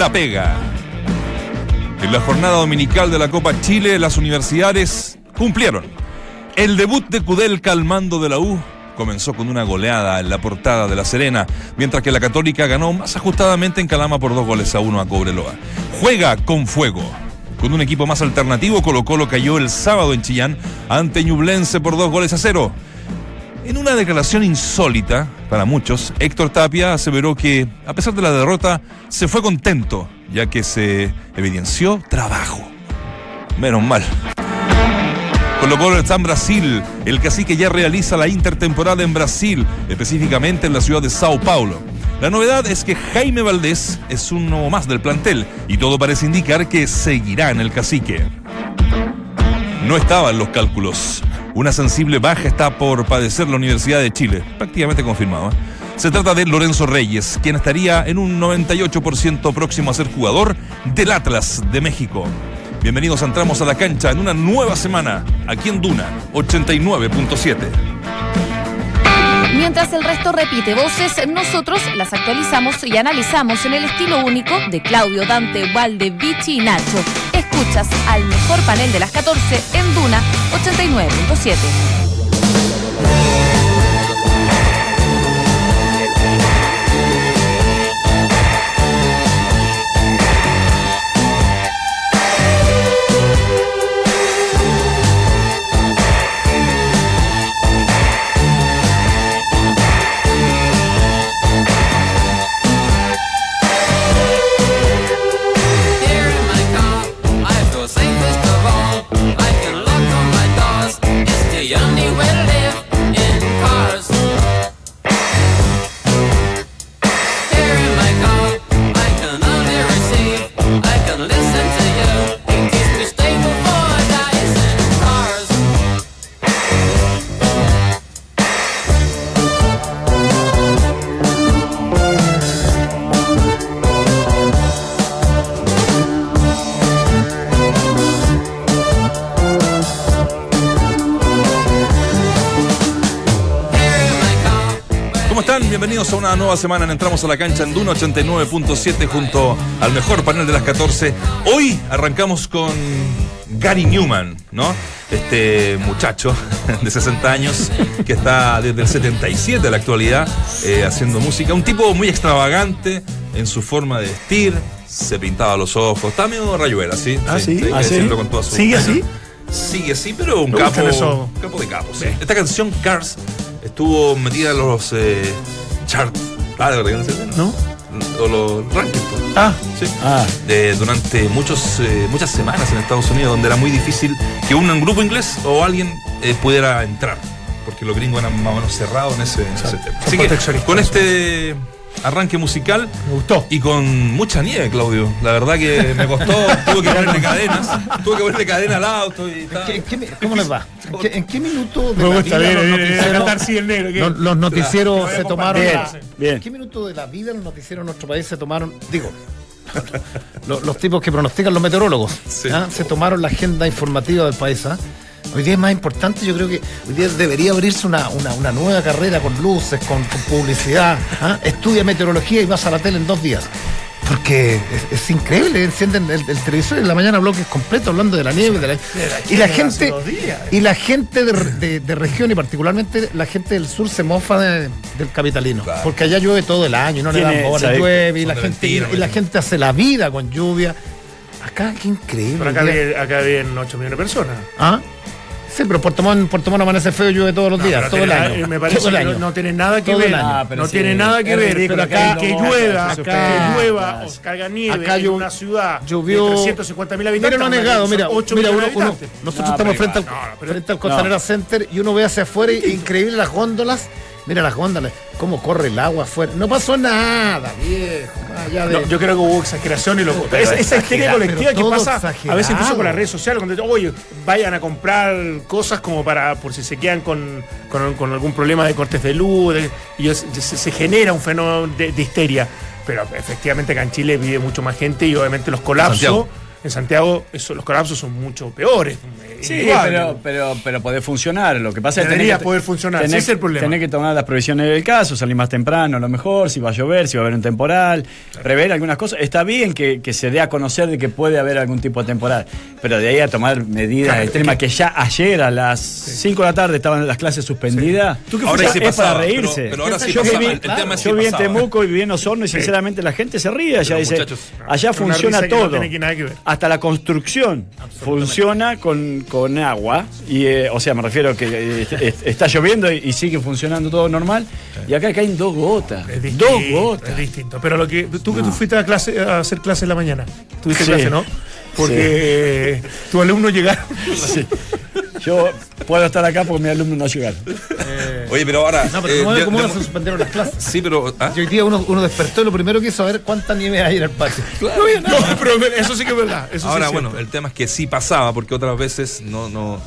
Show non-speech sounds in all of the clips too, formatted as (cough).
la pega. En la jornada dominical de la Copa Chile, las universidades cumplieron. El debut de Kudelka al mando de la U comenzó con una goleada en la portada de La Serena, mientras que la Católica ganó más ajustadamente en Calama por dos goles a uno a Cobreloa. Juega con fuego. Con un equipo más alternativo, Colo Colo cayó el sábado en Chillán ante Ñublense por dos goles a cero. En una declaración insólita para muchos, Héctor Tapia aseveró que, a pesar de la derrota, se fue contento, ya que se evidenció trabajo. Menos mal. Colo Colo está en Brasil. El cacique ya realiza la intertemporada en Brasil, específicamente en la ciudad de Sao Paulo. La novedad es que Jaime Valdés es uno más del plantel y todo parece indicar que seguirá en el cacique. No estaba en los cálculos. Una sensible baja está por padecer la Universidad de Chile, prácticamente confirmado. ¿eh? Se trata de Lorenzo Reyes, quien estaría en un 98% próximo a ser jugador del Atlas de México. Bienvenidos, entramos a la cancha en una nueva semana, aquí en Duna 89.7. Mientras el resto repite voces, nosotros las actualizamos y analizamos en el estilo único de Claudio, Dante, Valde, Vichy y Nacho. Escuchas al mejor panel de las 14 en Duna 89.7. una nueva semana. en Entramos a la cancha en Duna 89.7 junto al mejor panel de las 14. Hoy arrancamos con Gary Newman, ¿no? Este muchacho (laughs) de 60 años que está desde el 77 a la actualidad eh, haciendo música. Un tipo muy extravagante en su forma de vestir. Se pintaba los ojos. Está medio rayuela, ¿sí? Ah, sí. Ah, sí. con toda su- ¿Sigue así? Sigue así, pero un Me capo, capo de capos. sí. Esta canción, Cars, estuvo metida en los eh, charts. Ah, ¿de verdad que no. O los rankings. pues. Ah, Sí. ah. De- durante muchos, eh, muchas semanas en Estados Unidos, donde era muy difícil que un grupo inglés o alguien eh, pudiera entrar. Porque los gringos eran más o menos cerrados en ese, en ese tema. Así que con este arranque musical Me gustó. y con mucha nieve, Claudio. La verdad que me costó, (laughs) tuve que ponerle cadenas, tuve que ponerle cadena al auto y tal. ¿Qué- qué ¿Cómo les va? ¿En qué, en qué minuto de Me la vida bien, los bien, bien, noticieros, se tomaron Bien, la- bien. ¿En qué minuto de la vida los noticieros en nuestro país se tomaron, digo, (laughs) los, los tipos que pronostican los meteorólogos, Sí. ¿ah? se tomaron la agenda informativa del país? ¿ah? Hoy día es más importante, yo creo que hoy día debería abrirse una, una, una nueva carrera con luces, con, con publicidad. (laughs) ¿ah? Estudia meteorología y vas a la tele en dos días. Porque es, es increíble, encienden el, el televisor y en la mañana bloques completos hablando de la nieve. De la- y la gente y la gente de, de- de región y particularmente la gente del sur se mofa de- del capitalino. Claro. Porque allá llueve todo el año y no le dan bola, llueve y la, de gente, mentira, y la gente hace la vida con lluvia. Acá, qué increíble. Pero acá viven, acá viven 8 millones de personas. ¿Ah? Sí, pero Puerto Montt, Puerto Montt amanece feo y llueve todos los No, días, pero todo el año. Me parece todo el que no, no tiene nada que Todo ver. Ah, pero no sí, tiene nada que ver. ridículo Pero que acá, que acá- llueva, acá- que llueva o caiga nieve acá en una ciudad llovió- de 350 mil habitantes. Mira, no ha negado, mira, 8 mira uno, uno- nosotros No, estamos pero frente al, igual, pero- frente al Costanera Center y uno ve hacia afuera y increíble las góndolas. Mira las góndolas, cómo corre el agua afuera. No pasó nada, viejo. más allá de- No, yo creo que hubo exageración y lo esa, histeria colectiva que pasa a veces incluso con las redes sociales cuando dicen, oye vayan a comprar cosas como para por si se quedan con, con- con algún problema de cortes de luz de- y es- se, se genera un fenómeno de, de histeria pero efectivamente acá en Chile vive mucho más gente y obviamente los colapsos Santiago. En Santiago eso, los colapsos son mucho peores. eh, Sí, igual. pero, pero, pero poder funcionar. Lo que pasa es que Debería tenés que- poder funcionar, tenés- ese es el problema. Tenés que tomar las previsiones del caso, salir más temprano, a lo mejor, si va a llover, si va a haber un temporal, prever algunas cosas. Está bien que, que se dé a conocer de que puede haber algún tipo de temporal, pero de ahí a tomar medidas Claro, extremas, que ya ayer a las 5 de la tarde estaban las clases suspendidas. ¿Tú qué Ahora es, sí es para reírse. pero- pero ahora sí yo pasaba, viví, tema yo en. Temuco y viví en Osorno y sinceramente la gente se ríe. Ya Pero, dice, muchachos, allá funciona todo. Hasta la construcción funciona con, con agua. Y, eh, o sea, me refiero que eh, est- está lloviendo y, y sigue funcionando todo normal. Y acá caen dos gotas. Distinto, Dos gotas. Es distinto. Pero lo que tú que tú fuiste a clase a hacer clase en la mañana. Tuviste Sí. clase, ¿no? Porque tus alumnos llegaron. Sí. Yo puedo estar acá porque mis alumnos no llegaron. Oye, pero ahora. No, pero eh, ¿cómo se suspendieron las clases? sí, pero. ¿ah? Hoy día uno, uno despertó y lo primero que hizo saber cuánta nieve hay en el patio. No había nada. No, pero eso sí que es verdad. Eso sí Ahora, es bueno, el tema es que sí pasaba, porque otras veces no, no,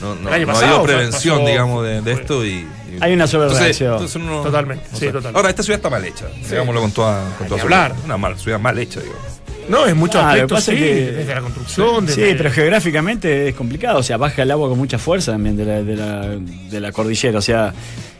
no, no, no ha habido prevención, pasó- digamos, de, esto. Y, y- Hay una sobrereacción. Entonces, entonces uno- Totalmente, no sí, totalmente. Ahora, esta ciudad está mal hecha, digámoslo con toda, con toda hablar. Una mal, ciudad mal hecha, digo. No, en muchos Ah, lo que aspectos sí, es que- desde la construcción, Sí, desde- pero geográficamente es complicado. O sea, baja el agua con mucha fuerza también de la, de la, de la cordillera. O sea,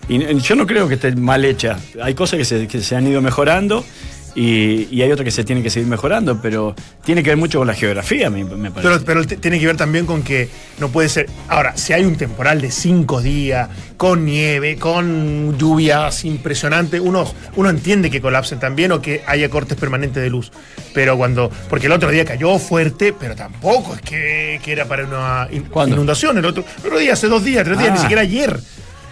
y, y yo no creo que esté mal hecha. Hay cosas que se, que se han ido mejorando y, y hay otras que se tienen que seguir mejorando, pero tiene que ver mucho con la geografía, me, me parece. Pero, pero tiene que ver también con que no puede ser. Ahora, si hay un temporal de cinco días, con nieve, con lluvias impresionantes, uno, uno entiende que colapsen también o que haya cortes permanentes de luz. Pero cuando. Porque el otro día cayó fuerte, pero tampoco es que, que era para una inundación. El otro, el otro día, hace dos días, tres días, Ah. ni siquiera ayer.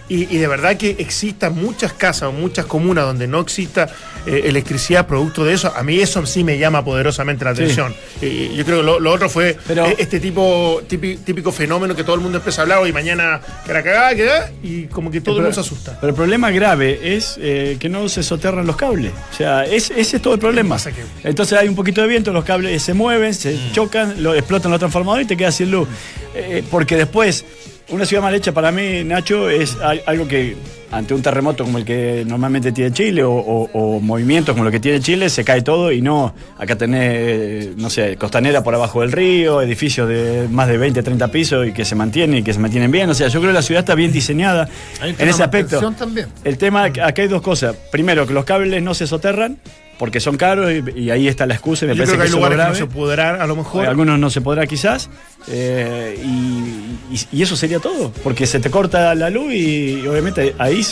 Y, y de verdad que existan muchas casas o muchas comunas donde no exista eh, electricidad producto de eso, a mí eso sí me llama poderosamente la Sí. atención. Y yo creo que lo, lo otro fue Pero- eh, este tipo típico, típico fenómeno que todo el mundo empieza a hablar hoy mañana que la cagada, que da, y como que todo el mundo se asusta. Pero el problema grave es eh, que no se soterran los cables. O sea, es- ese es todo el problema. Que- Entonces hay un poquito de viento, los cables se mueven, se Mm. chocan, lo, explotan los transformadores y te quedas sin luz. Eh, porque después, una ciudad mal hecha para mí, Nacho, es al- algo que ante un terremoto como el que normalmente tiene Chile o, o- o movimientos como lo que tiene Chile, se cae todo y no, acá tenés, eh, no sé, costanera por abajo del río, edificios de más de 20, 30 pisos y que se mantienen y que se mantienen bien. O sea, yo creo que la ciudad está bien diseñada en ese aspecto. también. El tema, acá hay dos cosas. Primero, que los cables no se soterran porque son caros y, y ahí está la excusa y me Yo parece creo que hay que no grave. se podrán, a lo mejor. Algunos no se podrá quizás. eh, y, y- y eso sería todo. Porque se te corta la luz y, obviamente ahí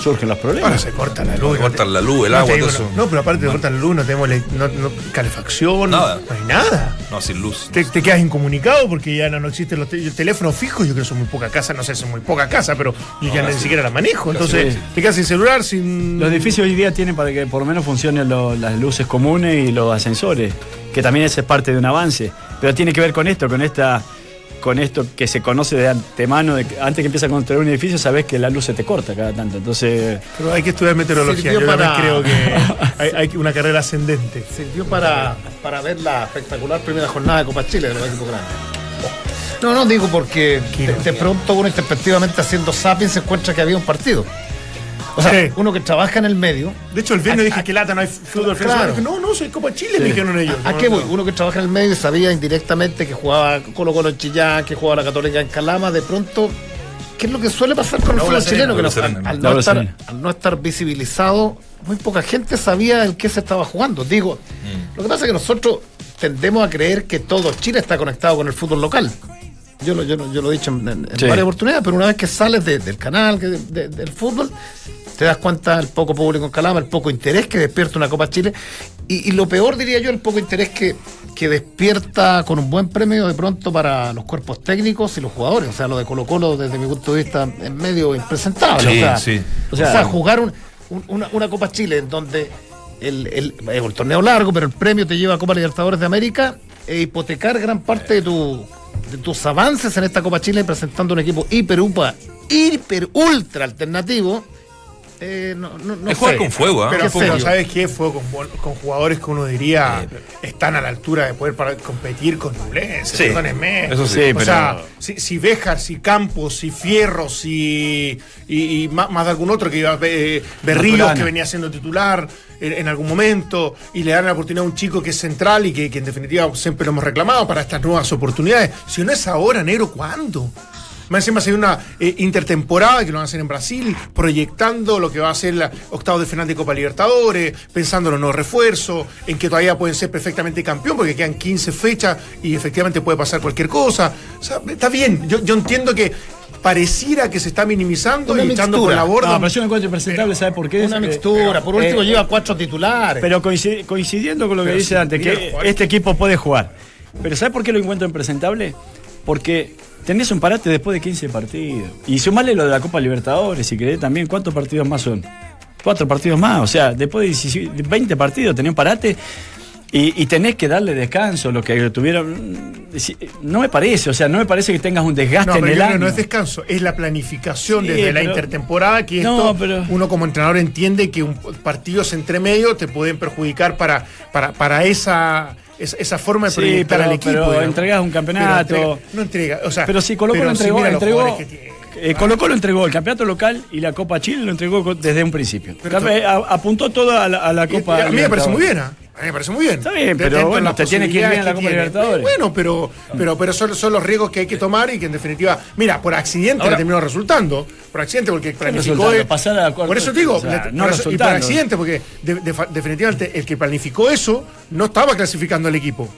surgen los Ahora problemas. se corta la luz. Se cortan la luz, el No agua, digo, todo eso. No, pero aparte de cortar la luz, no tenemos le- no- no- calefacción, Nada. no hay nada. No, sin luz. Te, te quedas incomunicado porque ya no, no existen los te- teléfonos fijos. Yo creo que son muy pocas casas, no sé, son muy pocas casas, pero yo ya ni siquiera las manejo. Entonces, sí. te quedas sin celular, sin. Los edificios hoy día tienen para que por lo menos funcionen lo- las luces comunes y los ascensores, que también ese es parte de un avance. Pero tiene que ver con esto, con esta con esto que se conoce de antemano, de que antes que empieza a construir un edificio, sabes que la luz se te corta cada tanto. Entonces, Pero hay que estudiar meteorología. Yo para- creo que (laughs) hay, hay una carrera ascendente. Sirvió para, para ver la espectacular primera jornada de Copa Chile de los equipos grandes. No, no, digo porque de, de pronto uno introspectivamente haciendo zapping se encuentra que había un partido. O sea, Sí. uno que trabaja en el medio. De hecho, el viernes A- dije a- que lata, no hay fútbol Claro. No, no, soy Copa Chile, me dijeron ellos. ¿A No, qué no. voy? Uno que trabaja en el medio y sabía indirectamente que jugaba Colo Colo en Chillán, que jugaba la Católica en Calama, de pronto, ¿qué es lo que suele pasar con el La fútbol chileno? Que no- al, no estar, al no estar visibilizado, muy poca gente sabía el que se estaba jugando. Digo, lo que pasa es que nosotros tendemos a creer que todo Chile está conectado con el fútbol local. Yo lo, yo lo, yo lo he dicho en, en- en Sí. varias oportunidades, pero una vez que sales de- del canal, de- del fútbol, te das cuenta del poco público en Calama, el poco interés que despierta una Copa Chile. Y, y lo peor, diría yo, el poco interés que, que despierta con un buen premio de pronto para los cuerpos técnicos y los jugadores. O sea, lo de Colo Colo, desde mi punto de vista, es medio impresentable. Sí, o sea, sí. o sea, O sea, jugar un- un- una, una Copa Chile en donde el, el, es un torneo largo, pero el premio te lleva a Copa Libertadores de América e hipotecar gran parte de, tu, de tus avances en esta Copa Chile presentando un equipo hiper, upa, hiper, ultra alternativo, Eh, no, no, no Es jugar con fuego, ¿ah? Pero. ¿sabes qué? Fue con, con jugadores que uno diría están a la altura de poder para competir con Nublense, Sí, eso sí, o pero- sea, si, si Béjar, si Campos, si Fierro, si. y, y más, más de algún otro que iba. eh, Berríos, que venía siendo titular en, en algún momento, y le dan la oportunidad a un chico que es central y que, que en definitiva siempre lo hemos reclamado para estas nuevas oportunidades. Si no es ahora, negro, ¿cuándo? Más encima se una eh, intertemporada que lo van a hacer en Brasil, proyectando lo que va a ser la octavo de final de Copa Libertadores, pensando en los nuevos refuerzos, en que todavía pueden ser perfectamente campeón porque quedan 15 fechas y efectivamente puede pasar cualquier cosa. O sea, está bien, yo, yo entiendo que pareciera que se está minimizando Una y echando por mixtura. la borda. No, pero yo no encuentro impresentable, ¿sabe por qué? Una Eh, mixtura. Por último, eh, lleva cuatro titulares. Pero coincidi- coincidiendo con lo que Pero dice si pudiera que este equipo puede jugar. Pero ¿sabe por qué lo encuentro impresentable? Porque tenés un parate después de 15 partidos. Y sumale lo de la Copa Libertadores, si querés también. ¿Cuántos partidos más son? Cuatro partidos más. O sea, después de 17 de 20 partidos tenés un parate. Y, y tenés que darle descanso, lo que tuvieron. mm, No me parece, o sea, no me parece que tengas un desgaste No, en el yo año. no es descanso, es la planificación Sí, desde la intertemporada que No, esto pero- uno como entrenador entiende que un partidos entre medio te pueden perjudicar para, para, para esa, esa, esa forma de Sí, proyectar pero- al equipo. pero digamos. entregás un campeonato. Entrega- no entrega, o sea, Pero si Colo Colo si entregó, eh, Colo Colo entregó el campeonato local y la Copa Chile lo entregó desde un principio. Pero a- apuntó todo a la, a la Y- Copa. y a mí me parece muy bien. ¿ah? A mí me parece muy bien. Está bien, pero bueno, te tiene que ir bien en la Copa. Libertadores. Bueno, pero, pero, pero son, son los riesgos que hay que tomar y que en definitiva, mira, por accidente Ahora- le terminó resultando. Por accidente, porque planificó. él- Pasar a por eso te digo, o sea, le- no por eso- y por accidente, porque de- de- definitivamente el que planificó eso no estaba clasificando al equipo.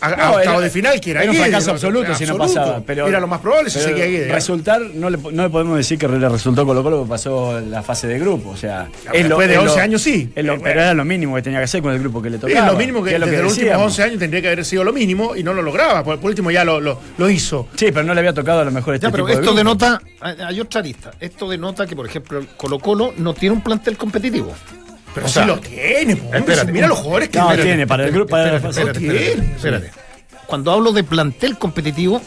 A, a No, octavo era- de final, que era Era un fracaso absoluto si no pasaba. Pero, era lo más probable si seguía Guedes. Resultar, no le, no le podemos decir que le resultó Colo Colo que pasó la fase de grupo. O sea, después de es 11 años sí. lo- Eh, pero bueno. era lo mínimo que tenía que hacer con el grupo que le tocaba. es lo mínimo que, lo desde los últimos decíamos. 11 años tendría que haber sido lo mínimo y no lo lograba. Por, por último ya lo, lo, lo hizo. Sí, pero no le había tocado a lo mejor este Ya, pero tipo esto denota, hay otra lista, esto denota que, por ejemplo, Colo Colo no tiene un plantel competitivo. Pero O sí sea, lo tiene, po, hombre, espérate, si mira los jugadores que No, espérate, tiene, para el grupo. Para Espérate, espérate, espérate, tiene. espérate. Cuando hablo de plantel competitivo,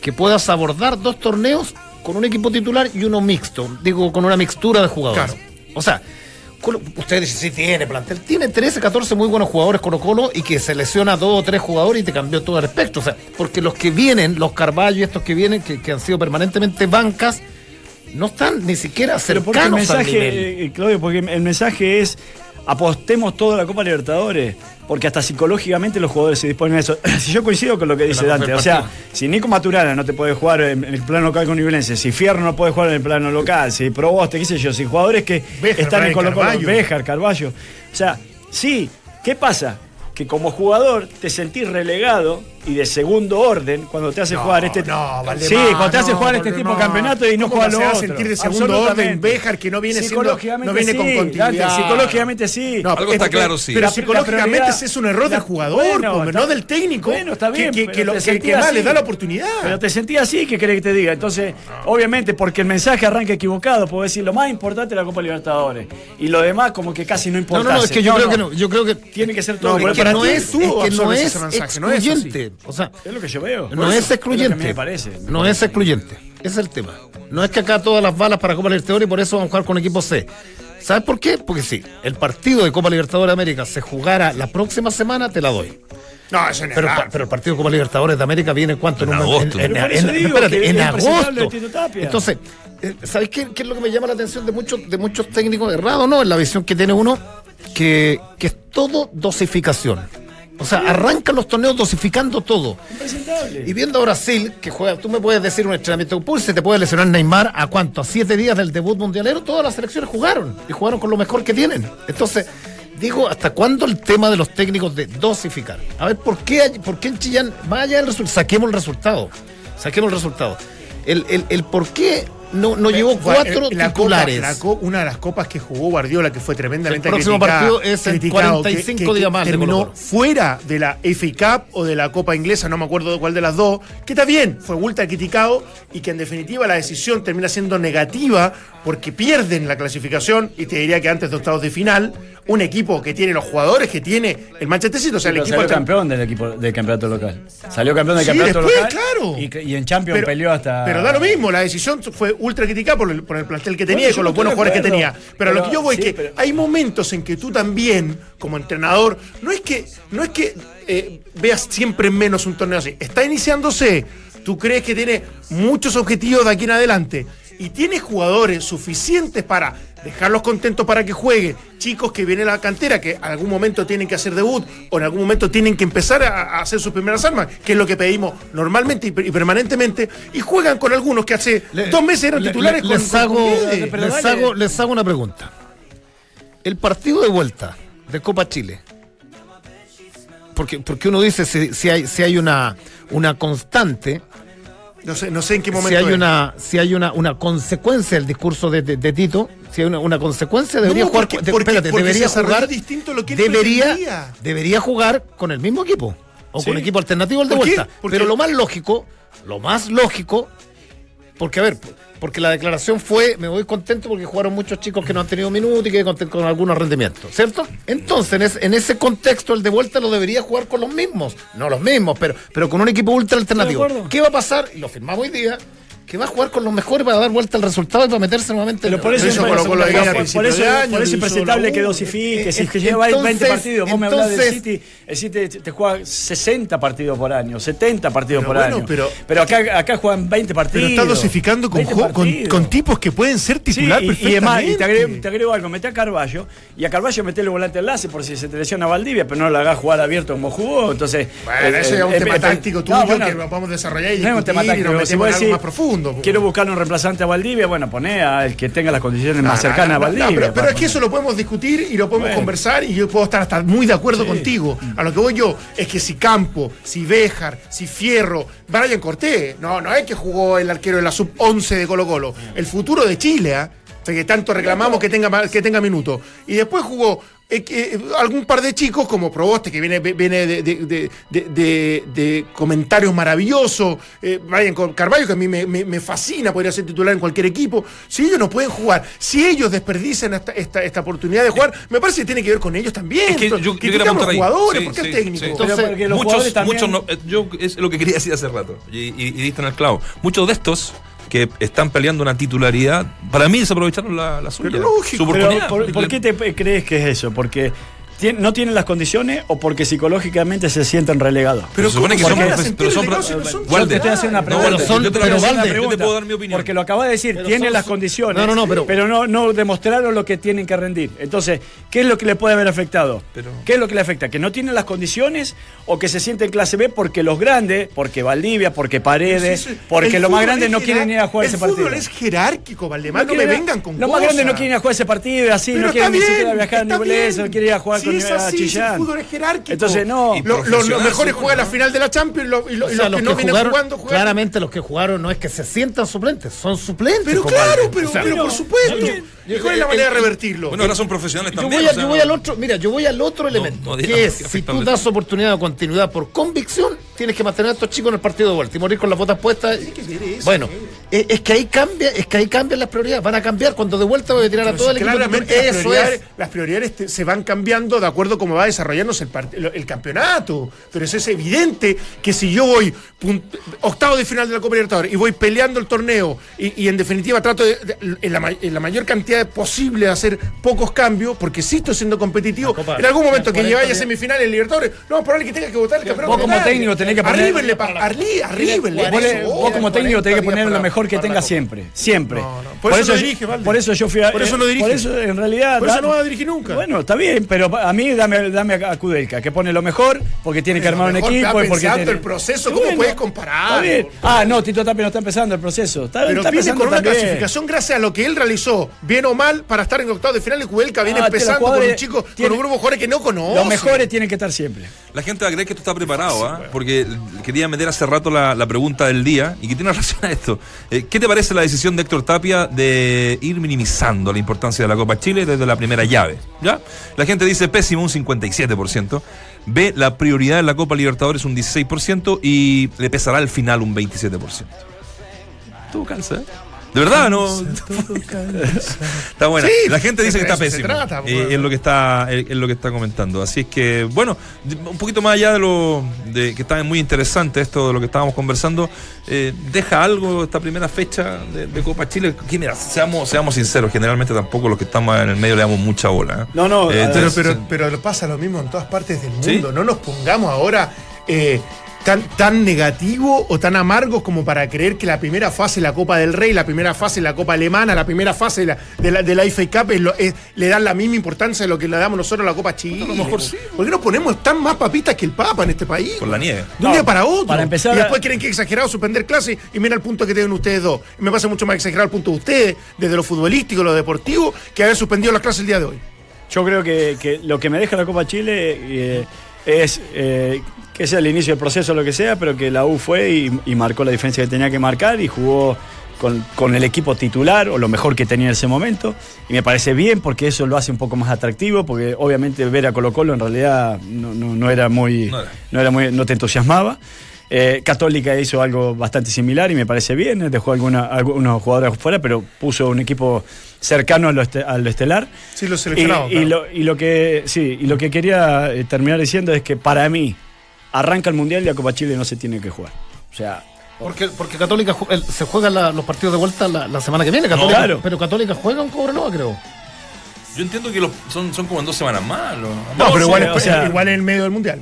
que puedas abordar dos torneos con un equipo titular y uno mixto, digo, con una mixtura de jugadores. Claro. O sea, ustedes dicen, sí tiene plantel, tiene 13, 14 muy buenos jugadores Colo Colo y que selecciona dos o tres jugadores y te cambió todo el espectro. O sea, porque los que vienen, los Carballo y estos que vienen, que, que han sido permanentemente bancas, no están ni siquiera Pero porque el cercanos al nivel. mensaje, eh, Claudio, porque el mensaje es apostemos toda la Copa Libertadores, porque hasta psicológicamente los jugadores se disponen a eso. (clears throat) si yo coincido con lo que dice Dante, o sea, si Nico Maturana no te puede jugar en, en el plano local con Niblense, si Fierro no puede jugar en el plano local, si Proboste, qué sé yo, si jugadores que Béjar, están en Colo Colo. Béjar, Carballo, o sea, sí, ¿qué pasa? Que como jugador te sentís relegado y de segundo orden cuando te hace No, jugar este no, Valdemar, Sí, cuando te hace no, jugar este Valdemar. tipo de campeonato y no ¿Cómo juega se lo otro. sentir de segundo orden Béjar, que no viene siendo- Psicológicamente no viene con sí, continuidad? Dante, psicológicamente sí. No, Algo está claro, sí. Pero La- psicológicamente la es un error del jugador, bueno, hombre, está- no del técnico. Bueno, está bien. Que, que, que lo- que- que más le da la oportunidad. Pero te sentí así, ¿qué querés que te diga? Entonces, obviamente, porque el mensaje arranca equivocado, puedo decir, lo más importante es la Copa Libertadores. Y lo demás, como que casi no No, importa. no, no, es que yo creo que no. Yo creo que Tiene que ser todo. No, es que para no ti es, tú es que no no excluyente. O sea, Es lo que yo veo. no es excluyente. Es lo que me parece. No es excluyente. Ese es el tema. No es que acá todas las balas para Copa Libertadores y por eso vamos a jugar con equipo C. ¿Sabes por qué? Porque si el partido de Copa Libertadores de América se jugara la próxima semana, te la doy. No, eso es Pero, pero el partido de Copa Libertadores de América viene cuánto En un- agosto. En, digo espérate, que en agosto. Entonces, eh, ¿sabes qué, qué es lo que me llama la atención de muchos, de muchos técnicos errados? No, en la visión que tiene uno, que, que es todo dosificación. O sea, arrancan los torneos dosificando todo. Y viendo a Brasil, que juega, tú me puedes decir un entrenamiento pulse, te puede lesionar Neymar a cuánto, a siete días del debut mundialero, todas las selecciones jugaron y jugaron con lo mejor que tienen. Entonces, digo, ¿hasta cuándo el tema de los técnicos de dosificar? A ver, ¿por qué, hay- por qué en Chillán, más allá del resultado, saquemos el resultado, saquemos el resultado. El, el, el por qué no, no llevó cuatro eh, la titulares. Copa- la co- una de las copas que jugó Guardiola, que fue tremendamente El próximo criticada- partido es criticado, 45 días más de terminó fuera de la FA Cup o de la Copa Inglesa, no me acuerdo de cuál de las dos, que está bien, fue ultra criticado y que en definitiva la decisión termina siendo negativa porque pierden la clasificación y te diría que antes de octavos de final, un equipo que tiene los jugadores que tiene el Manchester City, o sea, el Pero equipo salió campeón del equipo del campeonato local. Salió campeón del Sí, campeonato después, local. claro, claro. Y, en Champions peleó hasta. pero da lo mismo, la decisión fue ultra criticada por el, por el plantel que tenía Bueno, y con los buenos jugadores que tenía. Pero, a lo Pero- que yo voy sí, es que pero- hay momentos en que tú también, como entrenador, no es que, no es que eh, veas siempre en menos un torneo así. Está iniciándose, tú crees que tiene muchos objetivos de aquí en adelante y tienes jugadores suficientes para dejarlos contentos para que jueguen, chicos que vienen a la cantera, que en algún momento tienen que hacer debut o en algún momento tienen que empezar a, a hacer sus primeras armas, que es lo que pedimos normalmente y, per- y permanentemente, y juegan con algunos que hace Le- dos meses eran titulares le- con, les, hago, con les, hago, les hago una pregunta. El partido de vuelta de Copa Chile. Porque, porque uno dice si, si hay, si hay una, una constante, No sé, no sé en qué momento si hay es. una, si hay una, una consecuencia del discurso de, de- de Tito, si hay una, una consecuencia, debería No, jugar. porque- de- porque- espérate, porque debería jugar. distinto lo que debería, debería jugar con el mismo equipo. O con equipo alternativo al de vuelta. Pero lo más lógico, lo más lógico, porque a ver, porque la declaración fue, me voy contento porque jugaron muchos chicos que no han tenido minutos y que con, con algunos rendimientos, ¿cierto? Entonces, en, es- en ese contexto, el de vuelta lo debería jugar con los mismos, no los mismos, pero, pero con un equipo ultra alternativo. ¿Qué va a pasar? Y lo firmamos hoy día, que va a jugar con los mejores para dar vuelta al resultado y para meterse nuevamente Pero en por eso, Eso por, la por- a eso, año, por eso lo impresentable la que dosifique. Si Eh, es que lleva 20 entonces- partidos, vos me hablas del entonces- City. El City te, te juega 60 partidos por año, 70 partidos Pero por bueno, año. pero- acá, acá juegan 20 partidos. Pero está dosificando con, 20 jo- con, con tipos que pueden ser Sí, titular y, y además, y te, agrego, perfectamente. te agrego algo, mete a Carballo y a Carballo metele volante enlace por si se te lesiona Valdivia, pero no lo hagas jugar abierto como jugó, entonces... Bueno, eh, eso ya es un eh, tema eh, táctico no, tuyo bueno, que lo podemos desarrollar y no es un tema discutir y si metemos algo más profundo. Quiero buscar un reemplazante a Valdivia, bueno, poné al que tenga las condiciones más No, cercanas no, a no, Valdivia. pero, es que eso lo podemos discutir y lo podemos Bueno. conversar y yo puedo estar hasta muy de acuerdo contigo. A lo que voy yo es que si Campo, si Béjar, si Fierro, Brian Cortés, no, no es que jugó el arquero de la sub-11 de Colo Colo, el futuro de Chile. O sea, que tanto reclamamos que tenga, que tenga minutos. Y después jugó eh, eh, algún par de chicos como Proboste, que viene, viene de, de- de- de- de- de comentarios maravillosos, eh, Brian Carvalho, que a mí me, me- me fascina, podría ser titular en cualquier equipo. Si ellos no pueden jugar, si ellos desperdician esta, esta, esta oportunidad de jugar, me parece que tiene que ver con ellos también. Es que yo- yo quería los jugadores, Sí, porque sí, el técnico. sí. Entonces, muchos, también- muchos no- eh, yo es lo que quería decir hace rato y, y, y diste en el clavo. Muchos de estos que están peleando una titularidad, para mí desaprovecharon la, la suya. Pero lógico. su Pero. ¿por, por qué te crees que es eso? ¿Porque no tienen las condiciones o porque psicológicamente se sienten relegados? Pero se supone que ¿cómo son pero son Yo te estoy haciendo una no, pregunta. Yo te pero puedo dar mi opinión. Porque lo acaba de decir, Pero tienen son- las condiciones. No, no, no, pero- no, no demostraron lo que tienen que rendir. Entonces, ¿qué es lo que le puede haber afectado? Pero- ¿Qué es lo que le afecta? ¿Que no tienen las condiciones o que se sienten en clase B porque los grandes, porque Valdivia, porque Paredes, Sí, sí. porque El los más grandes es no quieren ir a jugar el ese partido? fútbol es jerárquico, Valdemar, no, me vengan con Los más grandes no quieren ir a jugar ese partido así, Pero no quieren ni siquiera viajar a bien. no quieren ir a jugar Si con es así, si el fútbol es jerárquico. Entonces, no. Lo- lo- los mejores sí, juegan la bueno. final de la Champions y, lo- y lo- O y sea, los los que no vienen jugaron, jugando juegan. claramente los que jugaron no es que se sientan suplentes, son suplentes. Pero claro, pero, O sea, pero por supuesto. ¿Y cuál es la manera de revertirlo? Bueno, ahora son profesionales Yo también. voy, a- o sea, yo voy al otro, mira, yo voy al otro elemento, no que es, si tú das oportunidad o continuidad por convicción, tienes que mantener a estos chicos en el partido de vuelta y morir con las botas puestas. bueno, es, es que ahí cambia, es que ahí cambian las prioridades, van a cambiar cuando de vuelta voy a tirar a todo el equipo. claramente las prioridades, es. las prioridades te- se van cambiando de acuerdo a cómo va desarrollándose el, part- el- el campeonato. Pero eso es evidente que si yo voy octavo de final de la Copa Libertadores y voy peleando el torneo y, y en definitiva trato de, de- en, la, ma- en la mayor cantidad posible de hacer pocos cambios, porque sí estoy siendo competitivo, Copa- en algún momento que 40 lleváis a semifinales en Libertadores, no ponerle que tenga que votar el campeonato. Vos como técnico tenés que poner- A River le pa- a Ri- a River le Vos, como técnico tenés que 40 poner lo mejor que para tenga la Copa. siempre, siempre. Por eso dirige, por eso yo fui a, Por eso eh, no dirige. Por eso en realidad Por eso da- no va a dirigir nunca. Bueno, está bien, pero a mí dame, dame a Kudelka, que pone lo mejor porque tiene que armar un equipo porque el proceso, ¿cómo puedes comparar? Ah, no, Tito Tapia no está empezando el proceso. Está, Pero viene con una clasificación gracias a lo que él realizó, bien o mal, para estar en octavo de final. Y Cudelca viene Ah, empezando con un chico, con un grupo de jugadores que no conoce. Los mejores tienen que estar siempre. La gente va a creer que esto está preparado, ¿ah? porque quería meter hace rato la, la pregunta del día y que tiene (laughs) relación a esto. Eh, ¿Qué te parece la decisión de Héctor Tapia de ir minimizando la importancia de la Copa Chile desde la primera llave? ¿Ya? La gente dice pésimo un 57%, ve la prioridad en la Copa Libertadores un 16% y le pesará al final un 27%. Tú calza, ¿eh? De verdad, no. (laughs) está buena. Sí, la gente dice que está pésimo. trata, eh, pues. es lo que está, es, lo que está comentando. Así es que, bueno, un poquito más allá de lo de que está muy interesante esto de lo que estábamos conversando, eh, deja algo esta primera fecha de, de Copa Chile. Que mira, seamos, seamos sinceros, generalmente tampoco los que estamos en el medio le damos mucha bola. ¿eh? No, no, Eh, Pero, pero, pero pasa lo mismo en todas partes del ¿Sí? mundo. No nos pongamos ahora eh, tan, tan negativo o tan amargos como para creer que la primera fase de la Copa del Rey, la primera fase de la Copa Alemana, la primera fase de la, de la, de la FA Cup es lo- es- le dan la misma importancia de lo que le damos nosotros a la Copa Chile. A lo mejor sí. ¿Por qué nos ponemos tan más papitas que el Papa en este país? por la nieve. De un No, día para otro. para empezar y después creen que es exagerado suspender clases y mira el punto que tienen ustedes dos. Me parece mucho más exagerado el punto de ustedes, desde lo futbolístico, lo deportivo, que haber suspendido las clases el día de hoy. Yo creo que, que lo que me deja la Copa Chile eh, es eh, que sea el inicio del proceso o lo que sea, pero que la U fue y, y marcó la diferencia que tenía que marcar y jugó con, con el equipo titular o lo mejor que tenía en ese momento. Y me parece bien porque eso lo hace un poco más atractivo, porque obviamente ver a Colo Colo en realidad no, no- no era muy, No era. muy, no te entusiasmaba. Eh, Católica hizo algo bastante similar y me parece bien, dejó alguna, algunos jugadores fuera, pero puso un equipo cercano a lo, este- a lo estelar. Sí, los Y, seleccionados. y claro. lo, y lo que sí, y lo que quería eh, terminar diciendo es que para mí arranca el mundial y la Copa Chile no se tiene que jugar. O sea, Porque, porque Católica se juegan la- los partidos de vuelta la, la semana que viene. Católica, claro. Pero Católica juega un Cobreloa, creo. Yo entiendo que los- son, son como en dos semanas más. ¿no? No, pero sí, igual, o es, sea- igual en el medio del mundial.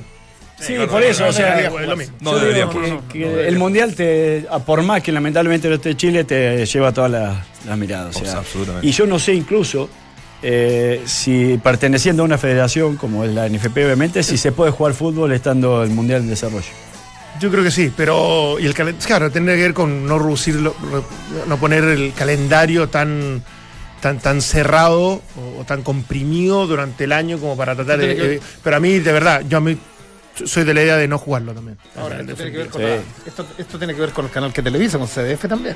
sí, claro, por no, eso, no, o sea, debería jugar, es lo mismo. No yo digo que, que el mundial te, por más que lamentablemente no esté Chile, te lleva todas las, las miradas. o O sea, y yo no sé incluso eh, si perteneciendo a una federación como es la NFP, obviamente, si se puede jugar fútbol estando el mundial en desarrollo. Yo creo que sí, pero y el claro, tendría que ver con no reducirlo, re- no poner el calendario tan tan tan cerrado o, o tan comprimido durante el año como para tratar de, que eh, pero a mí de verdad, yo a mí soy de la idea de no jugarlo también. Ahora, esto tiene, que ver con Sí. la- esto, esto tiene que ver con el canal que televisa, con CDF también.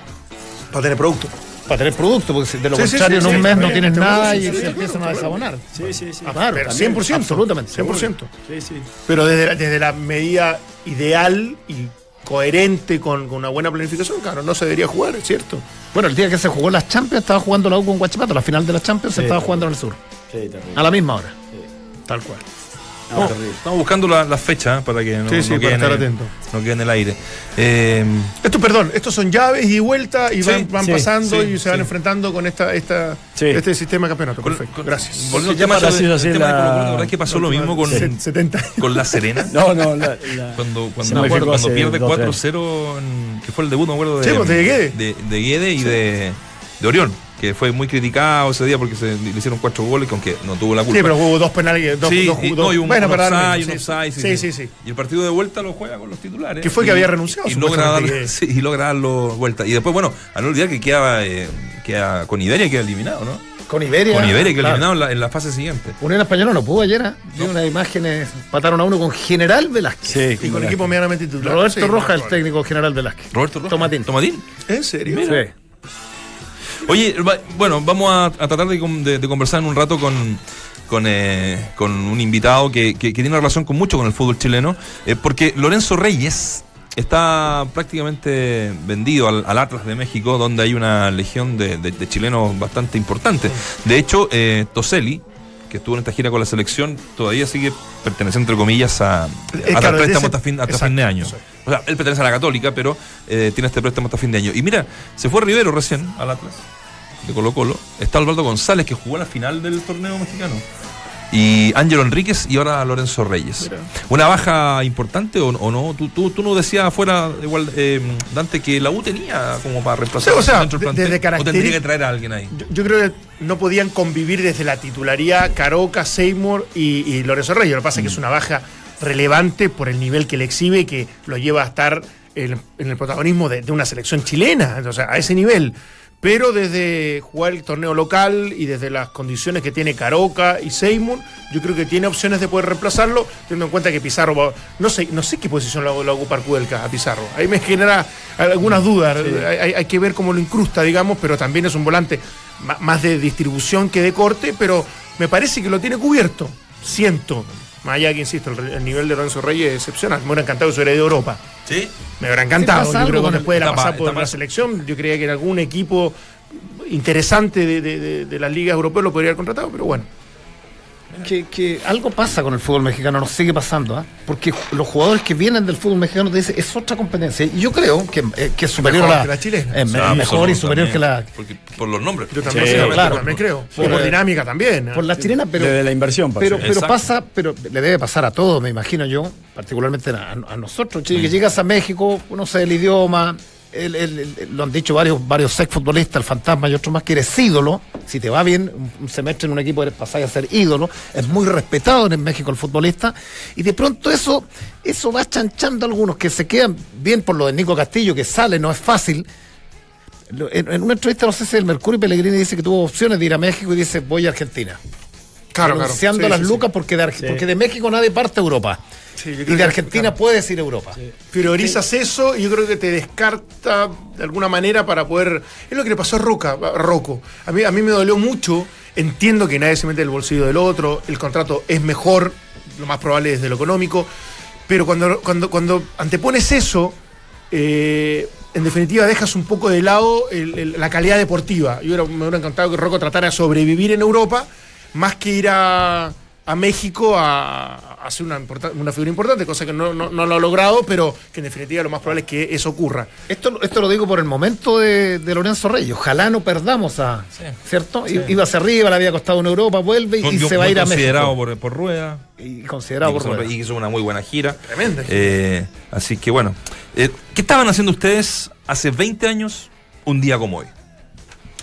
Para tener producto. Para tener producto, porque de lo Sí, contrario sí, en un mes no también, tienes también, nada y se empiezan a desabonar. Sí, sí, sí. Claro, Pero también, 100%, absolutamente, 100%. Sí, sí. Pero desde la, desde la medida ideal y coherente con, con una buena planificación, claro, no se debería jugar, es cierto. Bueno, el día que se jugó las Champions estaba jugando la U con Guachipato, la final de las Champions se estaba jugando en el sur, Sí, terrible. a la misma hora. Tal cual. No, terrible. Estamos buscando la, la fecha ¿eh? para que no, Sí, sí, no quede estar en el- atento. no quede en el aire. Eh, Esto, perdón, estos son llaves y vuelta y Sí, van, van sí, pasando sí, y se van enfrentando con esta, esta, Sí. este sistema de campeonato. con- Perfecto. con- Gracias. Volviendo al Ya tema, de- así el hacer tema de la- Colo Colo, la verdad es que pasó lo mismo con, Se- 70 con La Serena. No, no, la- la- Cuando, cuando, acuerdo cuando pierde dos, 4-0, en- que fue el debut, no me acuerdo de, Sí, pues, de Guede. de, de Guede y de, de Orión, que fue muy criticado ese día porque se le hicieron cuatro goles, que aunque no tuvo la culpa. Sí, pero hubo dos penales. Dos, Sí, dos, y, dos- no, y un, bueno, un sí, sí, sí, sí. Y el partido de vuelta lo juega con los titulares. Que fue que Y- había renunciado, Y logra, que- (laughs) sí, y logra darlo vuelta. Y después, bueno, a no olvidar que queda, eh, queda con Iberia queda eliminado, ¿no? Con Iberia. Con Iberia queda claro. eliminado en la, en la fase siguiente. Unión Española no pudo ayer, ¿eh? Vi unas imágenes, mataron a uno con General Velázquez. Sí, Y con equipo medianamente titular. Roberto Sí, Roja, el técnico General Velázquez. Roberto Rojas. Tomatín. Tomatín. ¿En serio? Sí. Oye, bueno, vamos a, a tratar de, de- de conversar en un rato con, con, eh, con un invitado que, que- que tiene relación con mucho con el fútbol chileno, eh, porque Lorenzo Reyes está prácticamente vendido al, al Atlas de México, donde hay una legión de, de- de chilenos bastante importante. De hecho, eh, Toselli, que estuvo en esta gira con la selección, todavía sigue perteneciendo, entre comillas, a, a claro, de préstamo hasta fin, hasta exacto, fin de año. O sea, él pertenece a la Católica, pero eh, tiene este préstamo hasta fin de año. Y mira, se fue Rivero recién al Atlas, de Colo Colo. Está Osvaldo González, que jugó la final del torneo mexicano. Y Ángelo Enríquez y ahora Lorenzo Reyes. ¿Una baja importante o, o no? Tú, tú, tú nos decías afuera, igual, eh, Dante, que la U tenía como para reemplazar Sí, o sea, dentro del de- plantel, desde ¿O tendría que traer a alguien ahí? Yo, yo creo que no podían convivir desde la titularía Caroca, Seymour y, y Lorenzo Reyes. Lo que pasa es que es una baja relevante por el nivel que le exhibe y que lo lleva a estar en, en el protagonismo de, de una selección chilena, o sea, a ese nivel. Pero desde jugar el torneo local y desde las condiciones que tiene Caroca y Seymour, yo creo que tiene opciones de poder reemplazarlo, teniendo en cuenta que Pizarro va- no sé, no sé qué posición lo, lo va a ocupar Kudelka a Pizarro. Ahí me genera algunas dudas. Hay, hay- hay que ver cómo lo incrusta, digamos, pero también es un volante más de distribución que de corte, pero me parece que lo tiene cubierto. Siento. Más allá que, insisto, el, el nivel de Lorenzo Reyes es excepcional. Me hubiera encantado que se hubiera ido a Europa. ¿Sí? Me hubiera encantado. Yo creo que después de la pasada por la selección, yo creía que en algún equipo interesante de, de- de- de las ligas europeas lo podría haber contratado, pero bueno. Que, que algo pasa con el fútbol mexicano, nos sigue pasando, ¿ah? porque los jugadores que vienen del fútbol mexicano te dicen es otra competencia. Y yo creo que, eh, que es superior Mejor a que la chilena. me- Ah, mejor y superior también, que la. porque- por los nombres. Yo también, Sí, claro. también creo. Por- por dinámica también. ¿eh? Por la chilena, pero. Desde la inversión. Pero, pero Exacto. pasa, pero le debe pasar a todos, me imagino yo, particularmente a, a nosotros, che, que llegas a México, no sé el idioma, el- el- el- lo han dicho varios, varios ex futbolistas, el fantasma y otros más, que eres ídolo, si te va bien, un, semestre en un equipo eres pasar a ser ídolo, es muy respetado en México el futbolista, y de pronto eso, eso va chanchando a algunos que se quedan bien por lo de Nico Castillo, que sale, no es fácil. En, en una entrevista, no sé si el Mercurio Pellegrini dice que tuvo opciones de ir a México y dice voy a Argentina Claro, claro. Sí, las sí, sí. lucas porque de, porque de México nadie parte a Europa. Sí, y de Argentina claro. puedes ir a Europa. priorizas eso y yo creo que te descarta de alguna manera para poder. Es lo que le pasó a Roca, a Rocco. A mí, a mí me dolió mucho. Entiendo que nadie se mete en el bolsillo del otro. El contrato es mejor, lo más probable desde lo económico. Pero cuando, cuando, cuando antepones eso, eh, en definitiva dejas un poco de lado el- el- la calidad deportiva. Yo hubiera- me hubiera encantado que Rocco tratara de sobrevivir en Europa más que ir a, a México a, a hacer una, una figura importante, cosa que no, no- no lo ha logrado, pero que en definitiva lo más probable es que eso ocurra. Esto, esto lo digo por el momento de, de Lorenzo Reyes. Ojalá no perdamos a. ¿Cierto? Iba hacia arriba, le había costado en Europa, vuelve y, se va a ir a considerado México. por, por Rueda. Y considerado y, por Rueda. y hizo una muy buena gira. Tremenda. Eh, así que bueno. Eh, ¿Qué estaban haciendo ustedes hace 20 años, un día como hoy?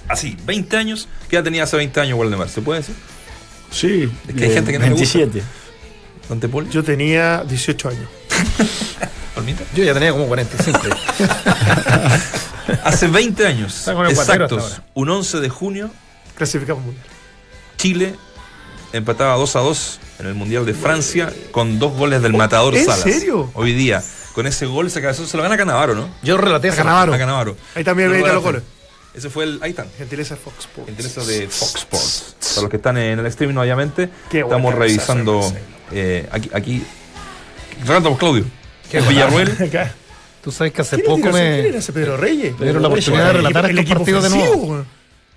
Así, 20 años. ¿Qué edad tenía hace 20 años Waldemar? ¿Se puede decir? Sí, Es que hay gente que no le gusta. 27. ¿Dante Poli? Yo tenía 18 años. (laughs) Yo ya tenía como 45. Hace 20 años, Está con el guatero hasta exactos, un 11 de junio, Clasificamos mundial. Chile empataba 2 a 2 en el Mundial de Francia con dos goles del matador ¿en Salas. serio? Hoy día, con ese gol se, se lo gana Canavaro, ¿no? Yo relaté A Canavaro. A Canavaro. Ahí también veis los goles. Ese fue el. Ahí están. Gentileza Fox Sports. Interesa de Fox Sports. Para los que están en el streaming, obviamente, Qué estamos revisando. Eh, aquí. aquí Relatamos, Claudio. Qué El Villarruel. (laughs) Tú sabes que hace ¿Quién poco? ¿Quién me, era ese Pedro Reyes? me dieron la oportunidad de El relatar estos partidos de nuevo.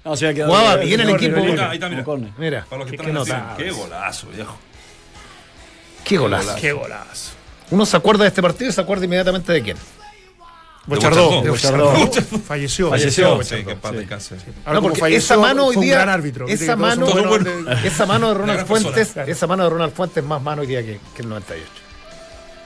No, se había quedado. Jugaba bien el equipo. ahí está, mira. Mira, Para los que están nota. Qué golazo, viejo. Qué golazo. Qué golazo. Uno se acuerda de este partido y se acuerda inmediatamente de quién. Bochardó. Falleció. Falleció. Esa mano hoy día, gran árbitro. Esa mano, esa mano de Ronald Fuentes, claro. esa mano de Ronald Fuentes es más mano hoy día que, que el 98.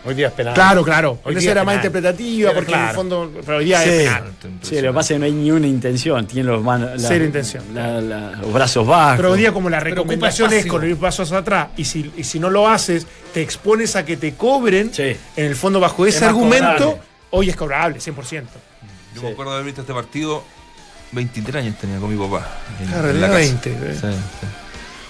Hoy día es penal. Claro, claro. Hoy Esa día era más interpretativa porque en el fondo. Pero hoy día Sí. es penal. Sí, lo que pasa es que no hay ni una intención. Tiene los, manos, Cero intención. la- la- los brazos bajos. Pero hoy día, como la recomendación es con ir pasos atrás, y si, y si no lo haces, te expones a que te cobren, Sí. en el fondo, bajo ese argumento, cobrable. Hoy es cobrable, 100%. Yo me acuerdo de haber visto este partido. 23 años tenía con mi papá. en- Claro, en la casa. 20. eh. Sí, sí.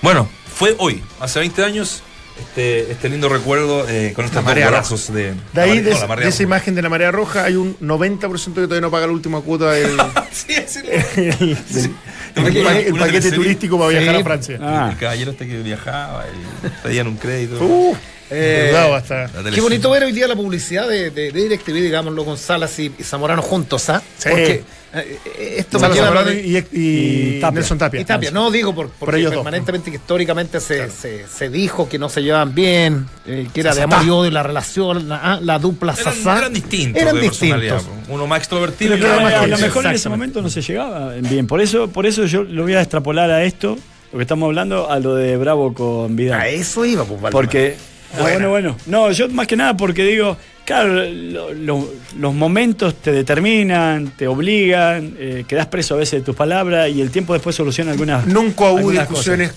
Bueno, fue hoy, hace 20 años, este, este lindo recuerdo eh, con estos marea golazos de. De ahí, la de, no, la marea de esa roja. imagen de la marea roja, hay un 90% que todavía no paga la última cuota del (laughs) Sí, (laughs) sí, el, sí. el paquete, turístico para Sí. viajar a Francia. Ah. El caballero este que viajaba y pedían un crédito. Uh, Eh, hasta. Qué bonito ver hoy día la publicidad de, de, de DirecTV, digámoslo, con Salas y, y Zamorano juntos, ¿ah? Sí. Porque eh, eh, esto me Salas lleva a lo Zamorano de- y, y y Tapia. Nelson Tapia. Y Tapia, no digo por, porque permanentemente que históricamente se, se, se dijo que no se llevaban bien, eh, que era de amor y odio la relación, la, ah, la dupla Eran, Sasá. eran distintos. Eran distintos. po. Uno más extrovertido y Pero otro que más a lo mejor en ese momento no se llegaba bien. Por eso, por eso yo lo voy a extrapolar a esto, lo que estamos hablando, a lo de Bravo con Vidal. A eso iba, pues. Porque. Ah, bueno, bueno. No, yo más que nada porque digo, claro, lo- lo- los momentos te determinan, te obligan, eh, quedas preso a veces de tus palabras y el tiempo después soluciona algunas. Nunca hubo algunas discusiones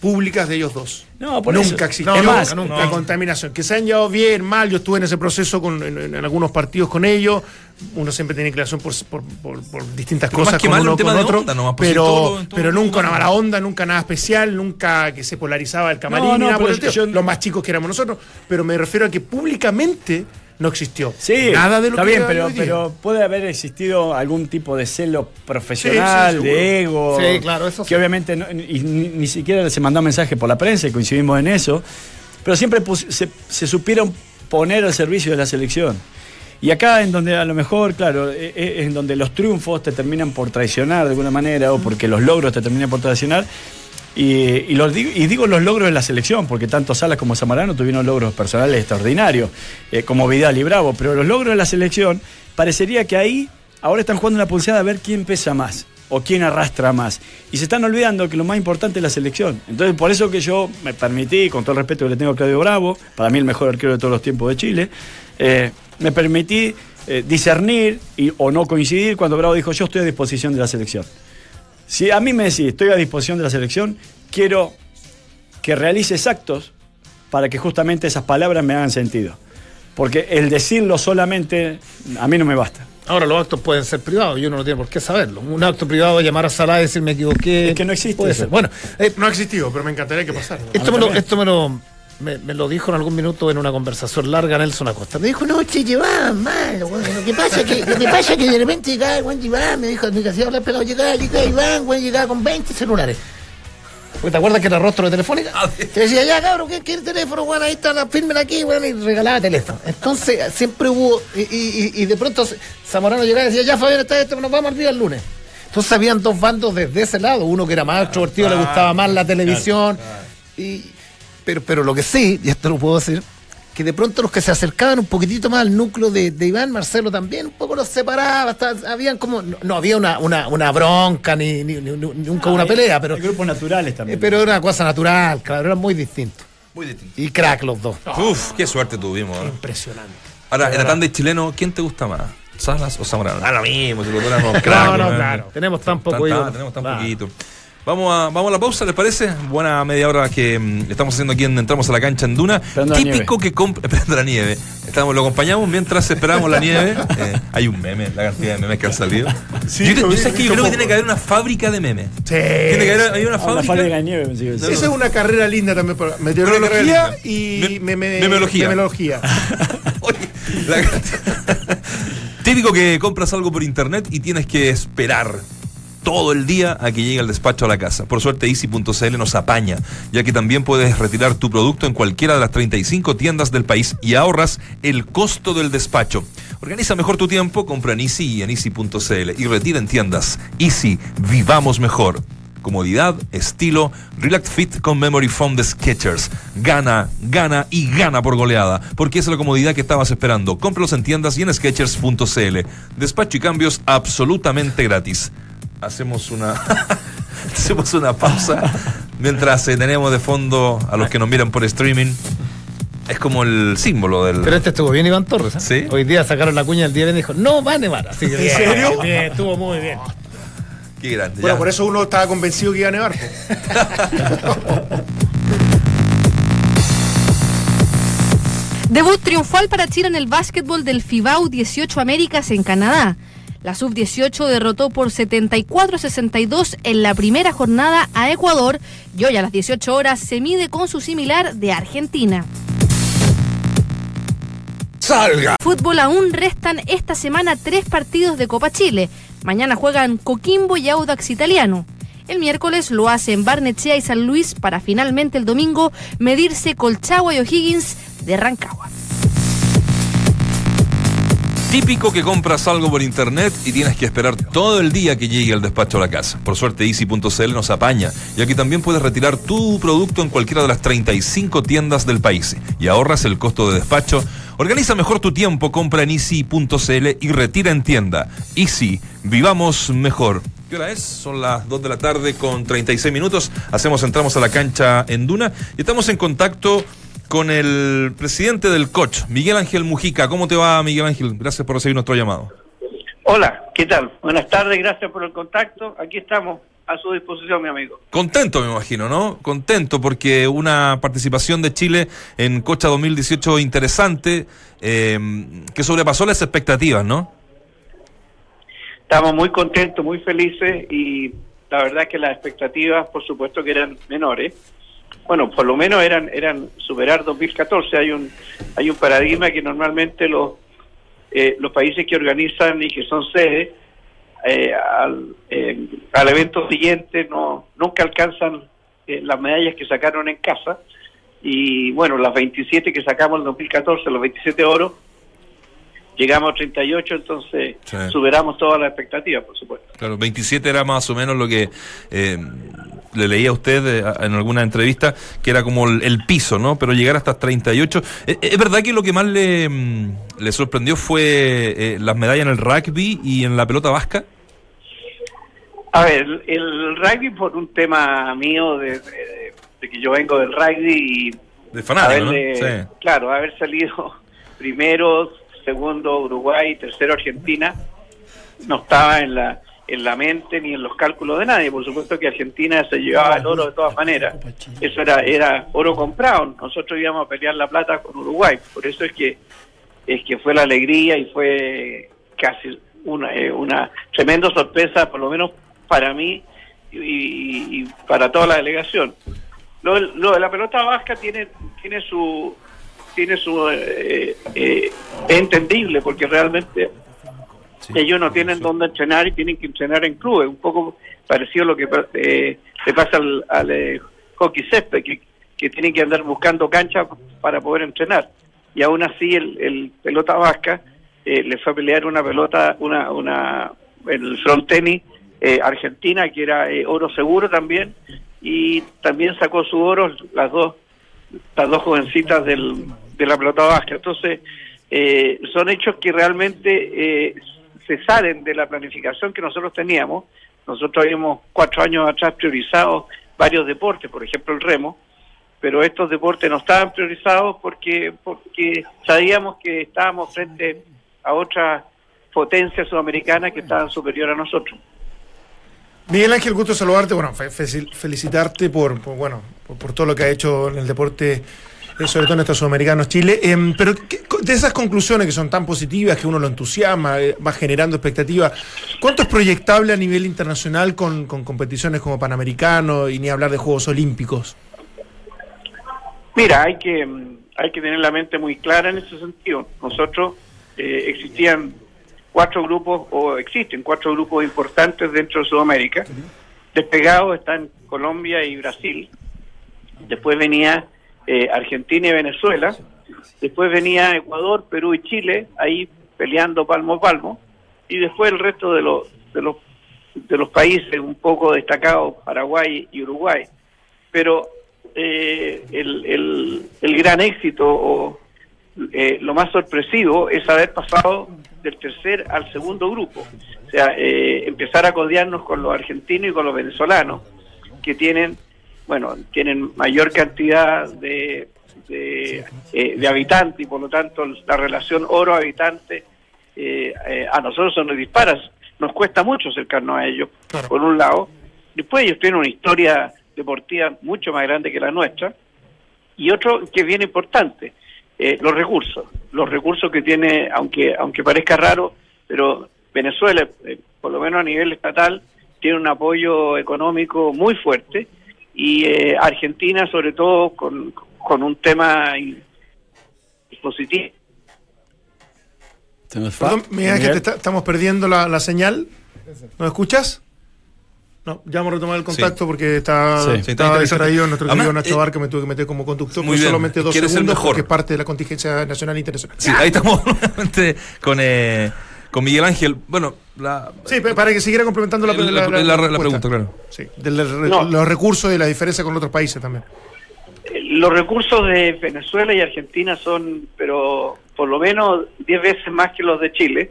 públicas de ellos dos. No, por nunca eso. existió Es más, la nunca. contaminación. Que se han llevado bien, mal. Yo estuve en ese proceso con, en, en algunos partidos con ellos. Uno siempre tiene inclinación por, por, por- por distintas Pero cosas con mal, uno con otro. onda nomás, pues, pero todo- todo pero nunca una mala onda, nunca nada especial, nunca que se polarizaba el camarín, No, no, nada por el yo- Los más chicos que éramos nosotros. Pero me refiero a que públicamente no existió. Sí, nada de lo está que bien, pero, pero puede haber existido algún tipo de celo profesional, Sí, sí, seguro. de ego. Sí, claro, eso Que sí. obviamente no- y ni, ni siquiera se mandó mensaje por la prensa y coincidimos en eso. pero siempre pus- se, se supieron poner al servicio de la selección. Y acá en donde a lo mejor, claro, e- e- es en donde los triunfos te terminan por traicionar de alguna manera o porque los logros te terminan por traicionar. Y, digo, los logros de la selección, porque tanto Salas como Zamarano tuvieron logros personales extraordinarios, eh, como Vidal y Bravo, pero los logros de la selección parecería que ahí ahora están jugando una pulseada a ver quién pesa más o quién arrastra más. Y se están olvidando que lo más importante es la selección. Entonces, por eso que yo me permití, con todo el respeto que le tengo a Claudio Bravo, para mí el mejor arquero de todos los tiempos de Chile, eh, me permití eh, discernir y, o no coincidir cuando Bravo dijo yo estoy a disposición de la selección. Si a mí me decís estoy a disposición de la selección, quiero que realices actos para que justamente esas palabras me hagan sentido. Porque el decirlo solamente a mí no me basta. Ahora los actos pueden ser privados y uno no tiene por qué saberlo. Un acto privado, llamar a Salah y decir me equivoqué. Es que no existe Puede eso. ser. Bueno, eh, No ha existido, pero me encantaría que pasara. esto, me lo, esto me lo, me, me lo dijo en algún minuto en una conversación larga Nelson Acosta. Me dijo, no, che, llevaban mal. Lo que pasa es que, lo que, pasa es que de repente llegaba Juan Iván, me dijo, me hacía hablar pelado, llegaba, llegaba Iván, Juan llegaba con 20 celulares. Porque ¿Te acuerdas que era rostro de telefónica? Te decía, ya cabrón, ¿qué quiere teléfono? Bueno, ahí está, firmen aquí, bueno, y regalaba teléfono. Entonces, siempre hubo, y, y- y de pronto Zamorano llegaba y decía, ya Fabián, está esto, nos vamos al día el lunes. Entonces habían dos bandos desde ese lado, uno que era más extrovertido, le gustaba más la televisión. Y, pero, pero lo que sí, y esto lo puedo decir, que de pronto los que se acercaban un poquitito más al núcleo de, de Iván, Marcelo también, un poco los separaba, hasta, habían como, no, no había una, una, una bronca ni, ni- ni- ni- nunca una pelea, pero, grupos naturales eh, también. pero era una cosa natural, claro, eran muy distintos. Muy distinto. Y crack los dos. Uf, qué suerte tuvimos. ¿eh? Impresionante. Ahora, en la tanda de chileno, ¿quién te gusta más? ¿Salas o Zamorano? Ah, lo mismo, si éramos (laughs) No, no, ¿no? claro. Tenemos tan poco Tan- tan- ídolo. tenemos tan Claro. poquito. Vamos a, vamos a la pausa, ¿les parece? Buena media hora que mm, estamos haciendo aquí en Entramos a la cancha en Duna. Esperando la Típico que compra. (laughs) Esperando la nieve. Estamos, lo acompañamos mientras esperamos la nieve. (laughs) Eh, hay un meme, la cantidad de memes que han salido. Sí, yo, lo yo vi, sé que yo creo que tiene que haber una fábrica de memes. Sí. Tiene que haber hay una Ah, una fábrica. fábrica de nieve, pensé que decía. Esa es una carrera linda también. para- Meteorología y. Me- meme- memeología. memeología. (laughs) Oye, la- Típico que compras algo por internet y tienes que esperar todo el día a que llegue el despacho a la casa. Por suerte Easy.cl nos apaña, ya que también puedes retirar tu producto en cualquiera de las 35 tiendas del país y ahorras el costo del despacho. Organiza mejor tu tiempo, compra en Easy y en Easy.cl y retira en tiendas. Easy, vivamos mejor. Comodidad, estilo, Relax Fit con Memory Foam de Skechers. Gana, gana y gana por goleada, porque es la comodidad que estabas esperando. Cómpralos en tiendas y en Skechers.cl. Despacho y cambios absolutamente gratis. Hacemos una (laughs) hacemos una pausa mientras eh, tenemos de fondo a los que nos miran por streaming. Es como el símbolo del Pero este estuvo bien Iván Torres. ¿eh? Sí. Hoy día sacaron la cuña del día y dijo, no va a nevar. Así que ¿En serio? Bien, estuvo muy bien. Qué grande. Bueno, ya. por eso uno estaba convencido que iba a nevar. (laughs) Debut triunfal para Chile en el básquetbol del FIBAU 18 Américas en Canadá. La sub-18 derrotó por 74-62 en la primera jornada a Ecuador y hoy a las 18 horas se mide con su similar de Argentina. ¡Salga! Fútbol aún restan esta semana tres partidos de Copa Chile. Mañana juegan Coquimbo y Audax Italiano. El miércoles lo hacen Barnechea y San Luis para finalmente el domingo medirse Colchagua y O'Higgins de Rancagua. Típico que compras algo por internet y tienes que esperar todo el día que llegue el despacho a la casa. Por suerte Easy.cl nos apaña y aquí también puedes retirar tu producto en cualquiera de las 35 tiendas del país y ahorras el costo de despacho. Organiza mejor tu tiempo, compra en Easy.cl y retira en tienda. Easy, vivamos mejor. ¿Qué hora es? Son las 2 de la tarde con 36 minutos. Hacemos, entramos a la cancha en Duna y estamos en contacto con el presidente del COCH, Miguel Ángel Mujica. ¿Cómo te va, Miguel Ángel? Gracias por recibir nuestro llamado. Hola, ¿qué tal? Buenas tardes, gracias por el contacto. Aquí estamos a su disposición, mi amigo. Contento, me imagino, ¿no? Contento porque una participación de Chile en Cocha 2018 interesante, eh, que sobrepasó las expectativas, ¿no? Estamos muy contentos, muy felices y la verdad es que las expectativas, por supuesto, que eran menores. Bueno, por lo menos eran eran superar 2014. Hay un hay un paradigma que normalmente los eh, los países que organizan y que son sede eh, al, eh, al evento siguiente no nunca alcanzan eh, las medallas que sacaron en casa y bueno, las 27 que sacamos en 2014, los 27 oros, llegamos a 38, entonces Sí. superamos todas las expectativas, por supuesto. Claro, 27 era más o menos lo que eh, le leía a usted eh, en alguna entrevista, que era como el, el piso, ¿no? Pero llegar hasta 38. Eh, ¿Es verdad que lo que más le, mm, le sorprendió fue eh, las medallas en el rugby y en la pelota vasca? A ver, el, rugby por un tema mío de, de- de que yo vengo del rugby y De fanático, ¿no? haberle- Sí. claro, haber salido (laughs) primero, segundo Uruguay, tercero Argentina, no estaba en la en la mente ni en los cálculos de nadie. Por supuesto que Argentina se llevaba el oro de todas maneras. Eso era era oro comprado. Nosotros íbamos a pelear la plata con Uruguay. Por eso es que es que fue la alegría y fue casi una eh, una tremenda sorpresa, por lo menos para mí y, para toda la delegación. Lo, lo de la pelota vasca tiene tiene su tiene su eh, eh, es entendible porque realmente ellos no tienen dónde entrenar y tienen que entrenar en clubes un poco parecido a lo que eh, le pasa al, al, eh, hockey césped que, que tienen que andar buscando cancha para poder entrenar y aún así el, el pelota vasca eh, le fue a pelear una pelota una una el front tenis eh, Argentina que era eh, oro seguro también y también sacó su oro las dos las dos jovencitas del, de la pelota vasca. Entonces, eh, son hechos que realmente eh, se salen de la planificación que nosotros teníamos. Nosotros habíamos cuatro años atrás priorizado varios deportes, por ejemplo el remo, pero estos deportes no estaban priorizados porque, porque sabíamos que estábamos frente a otras potencias sudamericanas que estaban superiores a nosotros. Miguel Ángel, gusto saludarte, bueno, fe- fe- felicitarte por, por, bueno, por, todo lo que ha hecho en el deporte, sobre todo en estos sudamericanos Chile. Em, pero ¿qué- de esas conclusiones que son tan positivas, que uno lo entusiasma, eh, va generando expectativas, ¿cuánto es proyectable a nivel internacional con, con competiciones como Panamericano y ni hablar de Juegos Olímpicos? Mira, hay que mm, hay que tener la mente muy clara en ese sentido. Nosotros eh, existían cuatro grupos o existen cuatro grupos importantes dentro de Sudamérica. Despegados están Colombia y Brasil. Después venía eh, Argentina y Venezuela. Después venía Ecuador, Perú y Chile, ahí peleando palmo a palmo. Y después el resto de los de los de los países un poco destacados, Paraguay y Uruguay. Pero eh, el, el, el gran éxito o eh, lo más sorpresivo es haber pasado del tercer al segundo grupo. O sea, eh, empezar a codearnos con los argentinos y con los venezolanos, que tienen, bueno, tienen mayor cantidad de, de, eh, de habitantes y por lo tanto la relación oro-habitante eh, eh, a nosotros se nos dispara. Nos cuesta mucho acercarnos a ellos, por un lado. Después ellos tienen una historia deportiva mucho más grande que la nuestra. Y otro que es bien importante, los recursos. Los recursos que tiene, aunque aunque parezca raro, pero Venezuela, por lo menos a nivel estatal, tiene un apoyo económico muy fuerte. Y eh, Argentina, sobre todo, con, con un tema positivo. Fue. Perdón, Miguel Ángel, Miguel. te está- estamos perdiendo la, la señal. ¿Nos escuchas? No, ya vamos a retomar el contacto porque está, Sí. Sí, está distraído nuestro Además, querido Nacho eh, Barca, me tuve que meter como conductor muy por bien, solamente dos segundos mejor. porque es parte de la contingencia nacional e internacional. Sí, ahí estamos (laughs) nuevamente con, eh, con Miguel Ángel. Bueno, la, Sí, para que siguiera complementando la, La- la- la- la pregunta, claro. Sí, de No. los recursos y la diferencia con otros países también. Eh, Los recursos de Venezuela y Argentina son, pero por lo menos 10 veces más que los de Chile,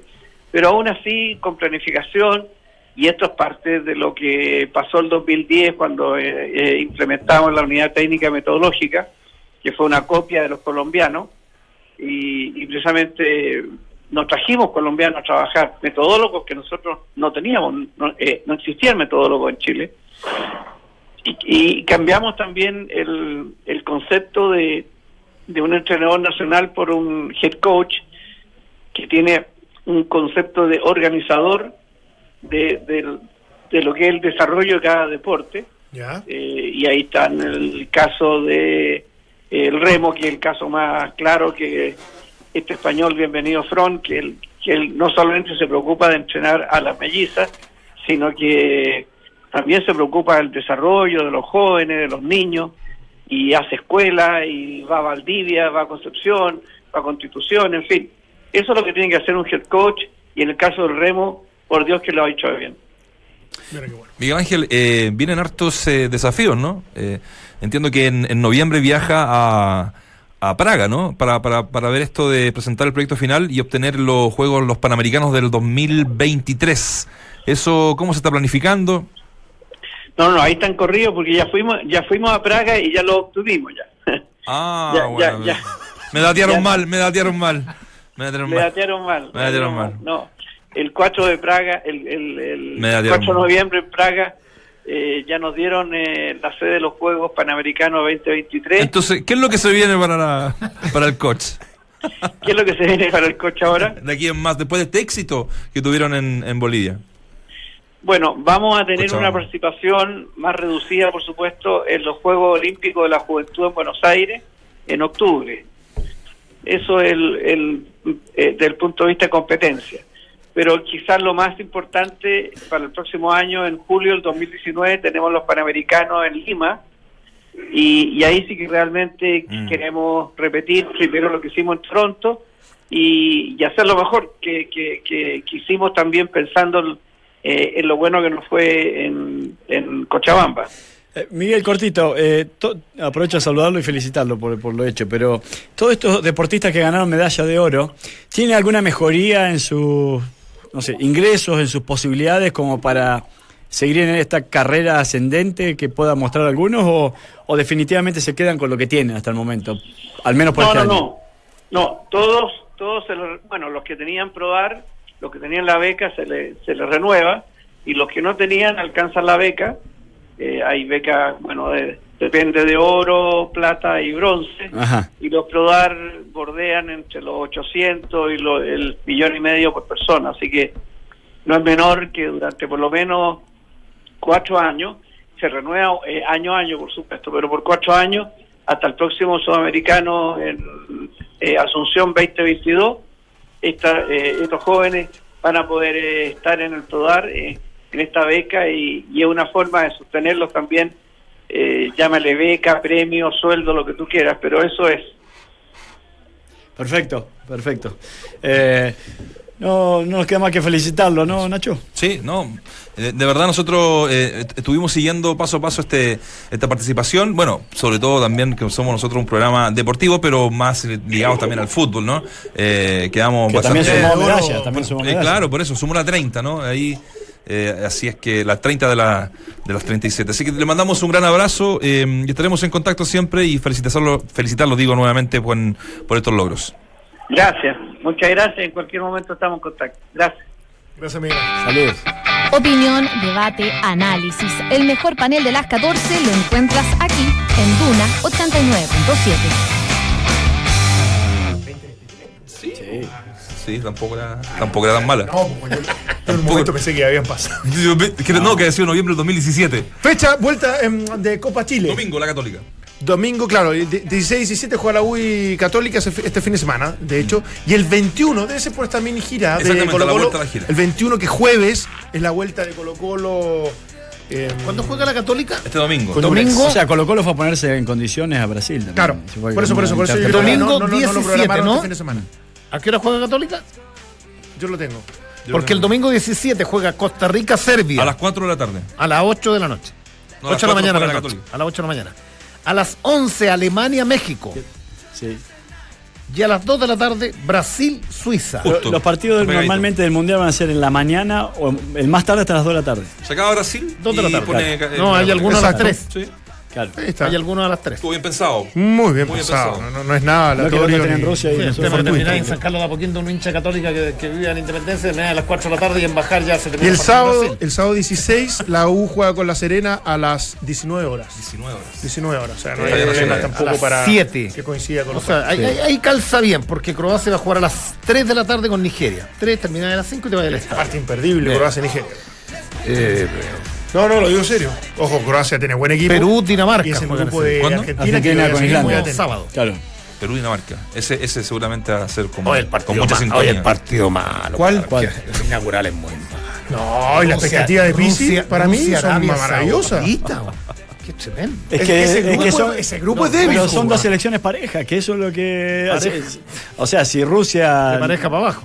pero aún así con planificación, y esto es parte de lo que pasó el 2010 cuando eh, eh, implementamos la unidad técnica metodológica, que fue una copia de los colombianos, y, y precisamente nos trajimos colombianos a trabajar, metodólogos que nosotros no teníamos, no, eh, no existían metodólogos en Chile. Y, y cambiamos también el, el concepto de, de un entrenador nacional por un head coach que tiene un concepto de organizador de, del- de lo que es el desarrollo de cada deporte. Eh, y ahí está en el caso de el remo, que es el caso más claro que este español bienvenido Front, que él, que él no solamente se preocupa de entrenar a las mellizas, sino que también se preocupa del desarrollo de los jóvenes, de los niños, y hace escuela y va a Valdivia, va a Concepción, va a Constitución, en fin. Eso es lo que tiene que hacer un head coach y en el caso del remo, por Dios que lo ha hecho bien. Miguel Ángel, eh, vienen hartos eh, desafíos, ¿no? Eh, entiendo que en, en noviembre viaja a, a Praga, ¿no? Para, para, para ver esto de presentar el proyecto final y obtener los Juegos los Panamericanos del 2023. ¿Eso cómo se está planificando? No, no, ahí están corridos porque ya fuimos, ya fuimos a Praga y ya lo obtuvimos ya. Ah, (laughs) Ya, bueno. ya, ya. Me datearon mal, me datearon mal. Me datearon Me mal. datearon mal. Me datearon mal. No, el 4 de Praga, el, el, el Me datearon 4 de mal. noviembre en Praga, eh, ya nos dieron eh, la sede de los Juegos Panamericanos 2023. Entonces, ¿qué es lo que se viene para, la- para el coach? ¿Qué es lo que se viene para el coche ahora? De aquí en más, después de este éxito que tuvieron en, en Bolivia. Bueno, vamos a tener una participación más reducida, por supuesto, en los Juegos Olímpicos de la Juventud en Buenos Aires en octubre. Eso es el, el, eh, del punto de vista de competencia. Pero quizás lo más importante para el próximo año, en julio del 2019, tenemos los Panamericanos en Lima. Y, y ahí sí que realmente Mm. queremos repetir primero lo que hicimos en Toronto y, y hacer lo mejor que, que, que, que hicimos también pensando eh, en lo bueno que nos fue en, en Cochabamba. Eh, Miguel Cortito, eh, to- aprovecho a saludarlo y felicitarlo por, por lo hecho, pero todos estos deportistas que ganaron medalla de oro, ¿tiene alguna mejoría en sus, no sé, ingresos, en sus posibilidades como para seguir en esta carrera ascendente que pueda mostrar algunos o, o definitivamente se quedan con lo que tienen hasta el momento? Al menos por No, este no, año. no. No, todos, todos, se lo- bueno, los que tenían probar, los que tenían la beca se les se les renueva y los que no tenían alcanzan la beca. Eh, hay beca, bueno, de- depende de oro, plata y bronce. Ajá. Y los PRODAR bordean entre los 800 y lo- el millón y medio por persona. Así que no es menor que durante por lo menos cuatro años, se renueva eh, año a año, por supuesto, pero por cuatro años, hasta el próximo sudamericano en eh, Asunción 2022, esta, eh, estos jóvenes van a poder eh, estar en el PRODAR eh, en esta beca y, y es una forma de sostenerlos también, eh, llámale beca, premio, sueldo, lo que tú quieras, pero eso es. Perfecto, perfecto. Eh, no, no nos queda más que felicitarlo, ¿no, Nacho? Sí, no. De, de verdad nosotros eh, est- estuvimos siguiendo paso a paso este esta participación. Bueno, sobre todo también que somos nosotros un programa deportivo, pero más eh, ligados también al fútbol, ¿no? Eh, quedamos Que también bastante- sumó oro, medallas, también sumó Eh, medallas. claro, por eso, sumó la 30, ¿no? Ahí, eh, así es que las 30 de, la, de las 37. Así que le mandamos un gran abrazo eh, y estaremos en contacto siempre y felicitarlo, felicitarlo digo nuevamente por, por estos logros. Gracias, muchas gracias, en cualquier momento estamos en contacto. Gracias. Gracias, Miguel. Saludos. Opinión, debate, análisis. El mejor panel de las 14 lo encuentras aquí en Duna 89.7. Sí. Sí, tampoco era, tampoco era tan mala. No, pues yo en un momento pensé que habían pasado. (laughs) Que no, que ha sido noviembre del 2017. Fecha, vuelta em, de Copa Chile. Domingo, la Católica. Domingo, claro, el de- 16-17 juega la UI Católica este fin de semana, de hecho. Y el 21, debe ser por esta mini gira de Colo la Colo. vuelta a la gira. El 21, que jueves es la vuelta de Colo Colo. em, ¿Cuándo juega la Católica? Este domingo. Con Domingo. O sea, Colo Colo fue a ponerse en condiciones a Brasil también. Claro, por eso, por eso, por eso. Domingo no, no, no, no lo 17, programaron ¿no? este fin de semana. ¿A qué hora juega Católica? Yo lo tengo. Porque el domingo 17 juega Costa Rica-Serbia. A las 4 de la tarde. A las 8 de la noche. No, a las 8 de la 4 mañana. la. Católica. A las 8 de la mañana. A las 11 Alemania-México. Sí. Y a las 2 de la tarde Brasil-Suiza. Los partidos Pegadito. normalmente del Mundial van a ser en la mañana o el más tarde hasta las 2 de la tarde. Se acaba Brasil. Dos de la tarde, pone claro. ca- No, eh, hay algunos a las Exacto. 3. Sí. Claro. Ahí está. Hay algunos a las 3. Estuvo bien pensado. Muy bien Muy bien pensado. pensado. No, no- no es nada que aleatorio. otro en Rusia y Sí, terminar en. San Carlos de Apoquindo, un hincha católica que, que vive en la Independencia, terminar a las 4 de la tarde y en bajar ya se Y termina el el sábado, el sábado 16, la U juega con la Serena a las 19 horas. 19 horas. 19 horas. O sea, no Sí, hay problema nacional. tampoco A las para siete. que coincida con O los sea, ahí, calza bien, porque Croacia va a jugar a las 3 de la tarde con Nigeria. 3, termina a las 5 y te va al estadio. Parte imperdible, Bien. Croacia Nigeria. No, no, lo digo serio. Ojo, Croacia tiene buen equipo. Perú, Dinamarca. Y es el grupo de. ¿Cuándo? Argentina, que con Islandia. sábado. Claro. Perú y Dinamarca. Ese, ese seguramente va a ser como el con partido, mucha sintonía. oye, el partido malo. ¿Cuál? que El inaugural es muy malo. No, y la expectativa de Pisi Rusia- para mí. Saudita, güey. (laughs) Qué tremendo. Es, Es que, ese es grupo que es- son, ese grupo es débil, Pero son Cuba. dos selecciones parejas, que eso es lo que hace. O sea, si Rusia. De pareja para abajo.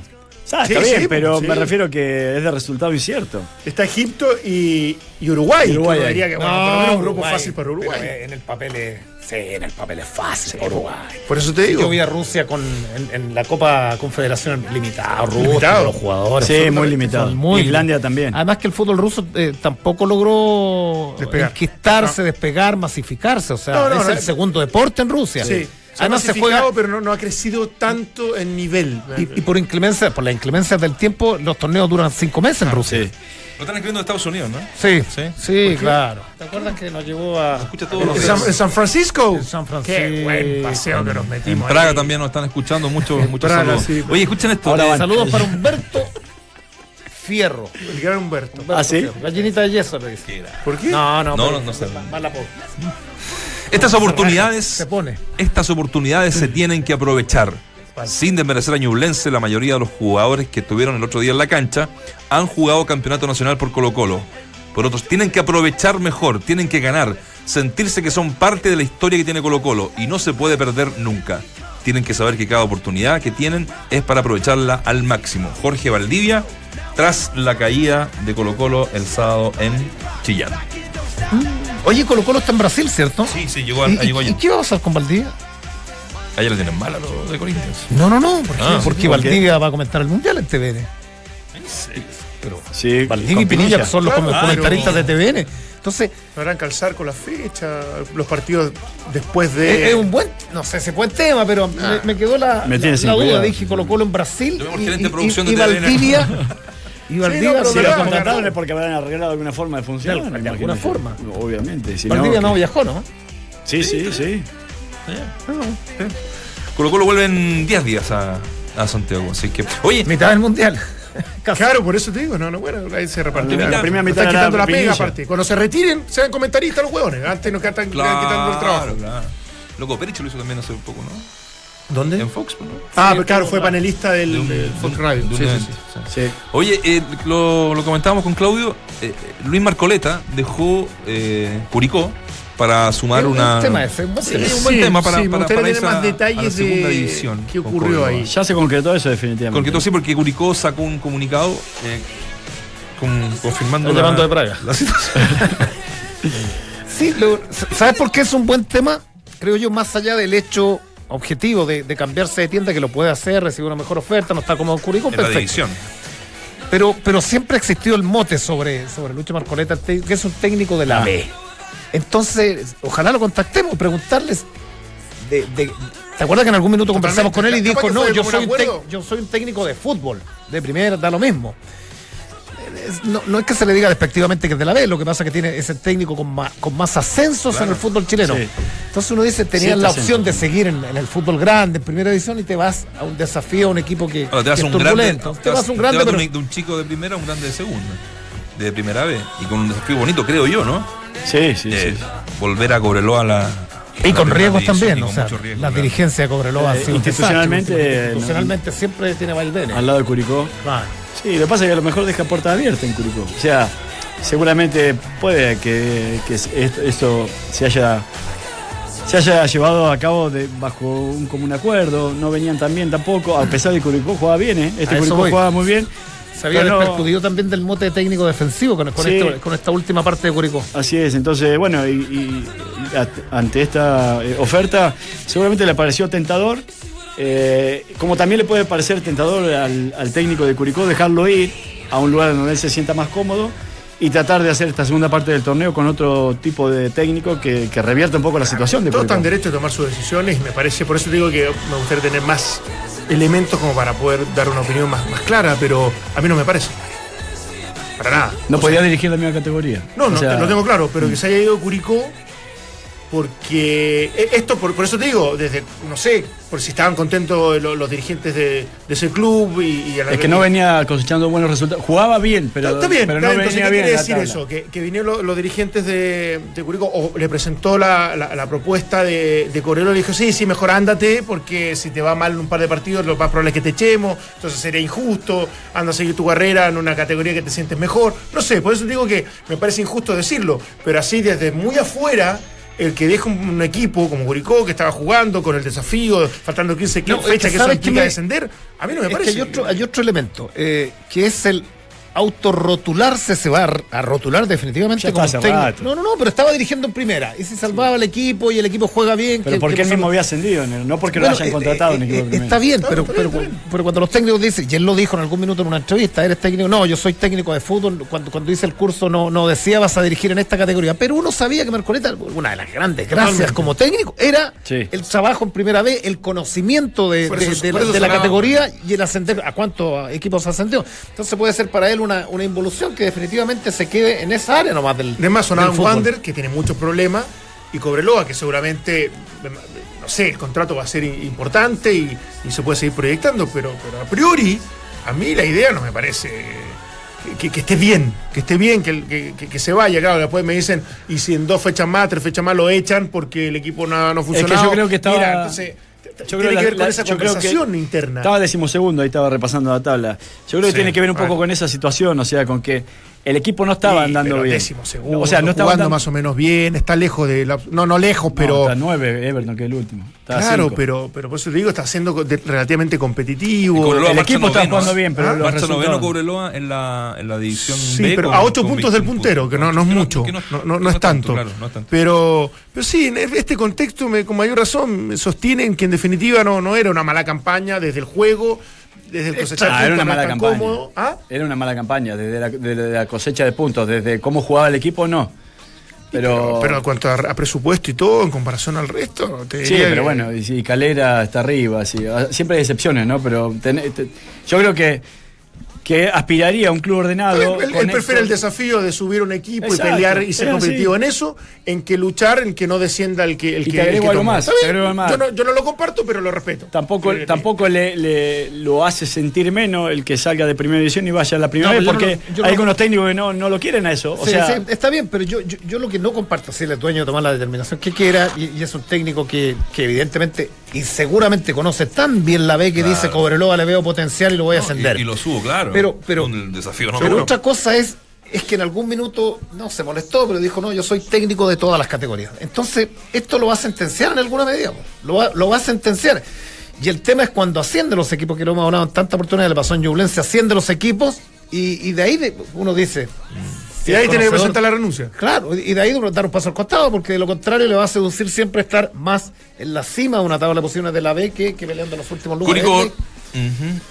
Ah, Sí, está bien, sí, pero sí. me refiero que es de resultado incierto. Está Egipto y, y Uruguay. Uruguay que diría que, bueno, por lo menos un grupo fácil para Uruguay. pero, eh, en el papel es. Sí, en el papel es fácil para Uruguay. Por eso te digo. Yo vi a Rusia con, en, en la Copa Confederación limitado, Rusia, Limitado. los jugadores. Sí, muy limitado. muy Islandia también. Además que el fútbol ruso eh, tampoco logró Despegar. enquistarse, despegar, masificarse. O sea, No, no, es no, el es- segundo deporte en Rusia. Sí. Se Además se juega pero no, no ha crecido tanto en nivel. y, y por inclemencia, por la inclemencia del tiempo, los torneos duran cinco meses en Rusia. Sí. Lo están escribiendo de Estados Unidos, ¿no? Sí, Sí. sí, claro. ¿Te acuerdas que nos llevó a Escucha todos ¿En los San, en San Francisco? En San Francisco. Qué buen paseo que nos En metimos. Praga ahí. también nos están escuchando muchos muchos Praga, saludos. sí. Oye, escuchen esto. Ahora. Saludos para Humberto Fierro. El gran Humberto. Humberto ¿Ah, sí? Fierro. Gallinita de yeso, le dice. ¿Por qué? No, no, No, pero- no, no sé. Mala voz. Estas oportunidades, Se pone. estas oportunidades se tienen que aprovechar. Sin desmerecer a Ñublense, la mayoría de los jugadores que estuvieron el otro día en la cancha han jugado campeonato nacional por Colo Colo. Por otros, tienen que aprovechar mejor, tienen que ganar, sentirse que son parte de la historia que tiene Colo Colo y no se puede perder nunca. Tienen que saber que cada oportunidad que tienen es para aprovecharla al máximo. Jorge Valdivia, tras la caída de Colo Colo el sábado en Chillán. Oye, Colo Colo está en Brasil, ¿cierto? Sí, sí, llegó, ¿Y, llegó y- y qué va a pasar con Valdivia? Allá le tienen mal a los de Corinthians. No, no, no. Porque, Ah, porque ¿por qué? Valdivia va a comentar el Mundial en TVN. Sí, Valdivia y Pinilla son los Claro, com- claro. comentaristas de TVN. Entonces, No harán calzar con la fecha, los partidos después es, de. es un buen, no sé si buen tema, pero me, me quedó la, Me la- la duda. Dije Colo Colo en Brasil y, y- producción y de TVN. Valdivia. (laughs) Y Valdivia pero Si contrataron es porque habrán arreglado de alguna forma de funcionar. De- de alguna forma. Obviamente. Si Valdivia no, no viajó, ¿no? Sí, sí, sí. Colo Colo vuelve en 10 días a, a Santiago. Así que, oye, Mitad del Mundial. (laughs) Claro, por eso te digo, no, no, bueno, ahí se repartió. La primera Están mitad era quitando la pega Pinilla. aparte. Cuando se retiren, sean comentaristas los huevones. Antes nos quedan quitando el trabajo. claro. Loco, Pericho lo hizo también hace un poco, ¿no? ¿Dónde? En Fox, ¿no? Ah, pero claro, fue panelista del, De un- de Fox Radio. de Sí, sí, evento, sí. sí. Sí. Oye, eh, lo, lo comentábamos con Claudio. eh, Luis Marcoleta dejó eh, Curicó para sumar Es un una. tema ese, un buen Sí, tema. un buen Sí, tema para, sí, para, para tener esa- más a la detalles segunda de división qué ocurrió ahí. Ya se concretó eso definitivamente. Todo sí, porque Curicó sacó un comunicado eh, con- confirmando El la, llamando de Praga. la situación. (laughs) Sí, lo- ¿sabes por qué es un buen tema? Creo yo, más allá del hecho objetivo de, de cambiarse de tienda, que lo puede hacer, recibir una mejor oferta, no está como Curicó, en la perfecto. división. Pero, pero siempre ha existido el mote sobre, sobre Lucho Marcoleta, que es un técnico de la Ah. B. Entonces, ojalá lo contactemos, preguntarles. De, de- ¿Te acuerdas que en algún minuto conversamos con él y dijo, no, yo soy, un tec- acuerdo"? yo soy un técnico de fútbol, de primera, da lo mismo. Es- No, no es que se le diga despectivamente que es de la B, lo que pasa es que tiene ese técnico con más, con más ascensos en el fútbol chileno. Sí. Entonces uno dice, tenías la opción de seguir en, en el fútbol grande, en primera división, y te vas a un desafío a un equipo que, Ahora, te vas que a es un grande, turbulento. Te vas a un grande, pero... un, de un chico de primera a un grande de segunda. De primera vez. Y con un desafío bonito, creo yo, ¿no? Sí, sí, Eh, sí. Volver a Cobreloa a la. Y con riesgos también, o sea, riesgo, la claro. dirigencia de Cobreloa ha Eh, institucionalmente, desastre. no- institucionalmente siempre tiene vaivenes. Al lado de Curicó. Sí, lo que pasa es que a lo mejor deja puerta abierta en Curicó. O sea, seguramente puede que, que esto, esto se haya se haya llevado a cabo de, bajo un común acuerdo. No venían tan bien tampoco, a pesar de que Curicó jugaba bien, ¿eh? Este Curicó voy. jugaba muy bien. se había no- también del mote técnico defensivo con, con, Sí. este- con esta última parte de Curicó. Así es, entonces, bueno, y, ante esta eh, oferta, seguramente le pareció tentador. Eh, como también le puede parecer tentador al, al técnico de Curicó dejarlo ir a un lugar donde él se sienta más cómodo y tratar de hacer esta segunda parte del torneo con otro tipo de técnico que, que revierta un poco la situación de Todos están derechos de tomar sus decisiones y me parece, por eso digo que me gustaría tener más elementos como para poder dar una opinión más, más clara, pero a mí no me parece. Para nada. No podía dirigir la misma categoría. No, O no sea, lo tengo claro, pero que se haya ido Curicó porque eh, esto, por, por eso te digo, desde, no sé, por si estaban contentos lo- los, dirigentes de, de ese club y, y a la- Es que no venía cosechando buenos resultados. Jugaba bien, pero, Está, está bien, pero está no bien. Entonces, venía ¿qué bien. quiere decir eso? Que, que vinieron los, los dirigentes de, de Curicó o le presentó la, la- la propuesta de, de Corelo y le dijo, sí, sí, mejor ándate porque si te va mal en un par de partidos lo más probable es que te echemos, entonces sería injusto, anda a seguir tu carrera en una categoría que te sientes mejor. No sé, por eso digo que me parece injusto decirlo, pero así desde muy afuera... El que deja un, un equipo como Curicó que estaba jugando con el desafío, faltando 15 No, fechas, que que eso ¿sabes qué implica me- descender, a mí no me Es parece. que hay otro, hay otro elemento, eh, que es el autorrotularse, se va a, a rotular definitivamente Ya como técnico. rato. No, no, no, pero estaba dirigiendo en primera. Y se salvaba el equipo y el equipo juega bien. Pero que- porque que él mismo había ascendido, no porque Bueno, lo hayan eh, contratado en eh, equipo eh, de primera. Está bien, Está pero, bien, pero, está bien. pero cuando los técnicos dicen, y él lo dijo en algún minuto en una entrevista, eres técnico, no, yo soy técnico de fútbol, cuando, cuando hice el curso no, no decía vas a dirigir en esta categoría, pero uno sabía que Marcoleta, una de las grandes gracias Totalmente. como técnico, era Sí. el trabajo en primera vez, el conocimiento de, de- eso- de por la, la categoría y el ascender, a cuántos equipos ascendió. Entonces puede ser para él una, una involución que definitivamente se quede en esa área nomás del Además, sonaba del un fútbol. Wander que tiene muchos problemas y Cobreloa que seguramente, no sé, el contrato va a ser importante y, y se puede seguir proyectando, pero, pero a priori, a mí la idea no me parece que, que- que esté bien, que esté bien, que, que- que- que se vaya. Claro, después me dicen, y si en dos fechas más, tres fechas más lo echan porque el equipo no, no funciona. yo creo que estaba- Mira, entonces, Yo tiene creo que la- ver con la- esa yo creo que conversación interna. Estaba decimosegundo, ahí estaba repasando la tabla. Yo creo que Sí, tiene que ver un poco bueno. con esa situación, o sea, con que el equipo no estaba Sí, andando pero bien. décimo segundo, o sea, no estaba jugando andando más o menos bien, está lejos de la. No, no lejos, pero. No, está nueve, Everton, que es el último. Está Claro, cinco. pero, pero por eso te digo, está siendo de- relativamente competitivo. El equipo está jugando ¿eh? bien, pero Ah, los Marcha noveno Cobreloa en la, en la división Sí, B pero con- a 8 con puntos del 21 puntero, que no, no es mucho, no, no- no es tanto. claro, no es tanto. Pero, pero sí, en este contexto, me, con mayor razón, me sostienen que en definitiva no, no era una mala campaña desde el juego, desde el cosechar Ah, era puntos, una no mala es tan campaña. cómodo. ¿Ah? Era una mala campaña, desde la, desde la cosecha de puntos, desde cómo jugaba el equipo, no. Pero, Pero en cuanto a, a presupuesto y todo, en comparación al resto, te sí, diría pero que- bueno, y si Calera está arriba, sí, ah, siempre hay excepciones, ¿no? Pero ten- te- yo creo que, que aspiraría a un club ordenado. Él, él- con él prefiere el desafío de subir un equipo Exacto, y pelear y ser así. competitivo en eso, en que luchar en que no descienda el que el Y que te agrego el que algo más, te agrego. Yo, no, yo no lo comparto, pero lo respeto. Tampoco, tampoco le, le- lo hace sentir menos el que salga de primera división y vaya a la primera No, vez, no porque hay no- algunos técnicos que no, no lo quieren a eso. O Sí, sea, sí, está bien, pero yo, yo, yo lo que no comparto, es dueño de tomar la determinación que quiera, y, y es un técnico que, que evidentemente y seguramente conoce tan bien la B que dice Cobreloa le veo potencial y lo voy a No, ascender. y, y lo subo, claro. Pero- pero- el desafío no pero otra cosa es, es que en algún minuto, no, se molestó, pero dijo, no, yo soy técnico de todas las categorías. Entonces, esto lo va a sentenciar en alguna medida, lo va, lo va a sentenciar. Y el tema es cuando asciende los equipos, que lo hemos hablado en tanta oportunidad, le pasó en Ñublense, asciende los equipos, y, y de ahí de- uno dice... Y ahí tiene que presentar la renuncia. Claro, y de ahí dar un paso al costado, porque de lo contrario le va a seducir siempre estar más en la cima de una tabla de posiciones de la B que, que peleando en los últimos lugares. Curicó.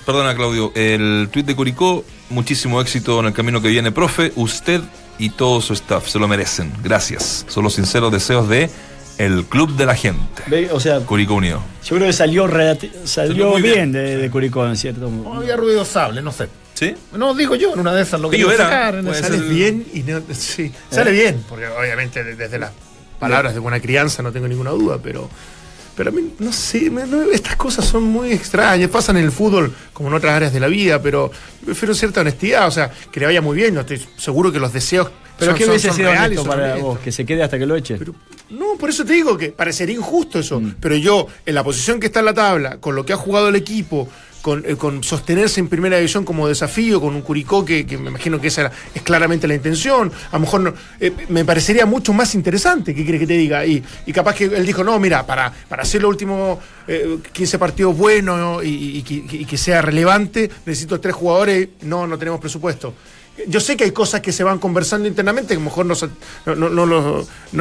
Perdona, Claudio. El tuit de Curicó, muchísimo éxito en el camino que viene, profe. Usted y todo su staff se lo merecen. Gracias. Son los sinceros deseos de el Club de la Gente. o sea, Curicó Unido. yo creo que salió, Salió bien, bien. de, de Curicó en cierto No modo. había ruido sable, no sé. ¿Sí? No, digo yo, en una de esas lo que sacar. ser. Sale el- bien y no, sí, sale bien, porque obviamente de- desde las palabras de buena crianza no tengo ninguna duda, pero pero a mí no sé, me- no- estas cosas son muy extrañas, pasan en el fútbol como en otras áreas de la vida, pero prefiero cierta honestidad, o sea, que le vaya muy bien, no estoy seguro que los deseos Pero son, ¿qué hubiese son sido reales, honesto para vos? Que se quede hasta que lo eche. Pero, no, por eso te digo que parecería injusto eso. Pero yo, en la posición que está en la tabla, con lo que ha jugado el equipo, con, eh, con sostenerse en primera división como desafío, con un Curicó que, que me imagino que esa es claramente la intención, a lo mejor eh, me parecería mucho más interesante, ¿qué quiere que te diga? Y, y capaz que él dijo, no, mira, para, para hacer los últimos eh, 15 partidos buenos y, que- sea relevante, necesito tres jugadores, no, no tenemos presupuesto. Yo sé que hay cosas que se van conversando internamente, que a lo mejor no, no-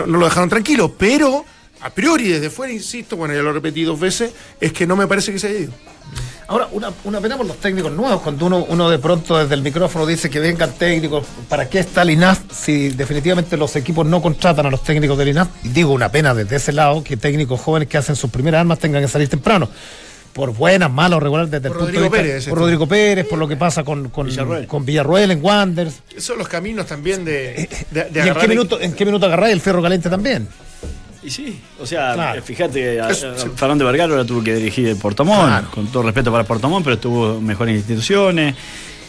no lo dejaron tranquilo, pero a priori desde fuera, insisto, bueno, ya lo repetí dos veces, es que no me parece que se haya ido. Ahora, una, una pena por los técnicos nuevos, cuando uno, uno de pronto desde el micrófono dice que vengan técnicos, ¿para qué está el INAF si definitivamente los equipos no contratan a los técnicos del INAF? Y digo una pena desde ese lado que técnicos jóvenes que hacen sus primeras armas tengan que salir temprano. Por buenas, malas o regulares desde Por el punto Rodrigo de Pérez, vista. ese por. Rodrigo Pérez, por lo que pasa con, con, Villarroel. con Villarroel en Wanderers. Esos son los caminos también de, de, de ¿Y en agarrar qué, minuto, en qué minuto agarráis el ferro caliente también? Y sí, o sea, Claro. eh, fíjate, a- Eso, sí. Fernando Vergara ahora tuvo que dirigir el Portomón, Claro. con todo respeto para Portomón, pero tuvo mejores instituciones.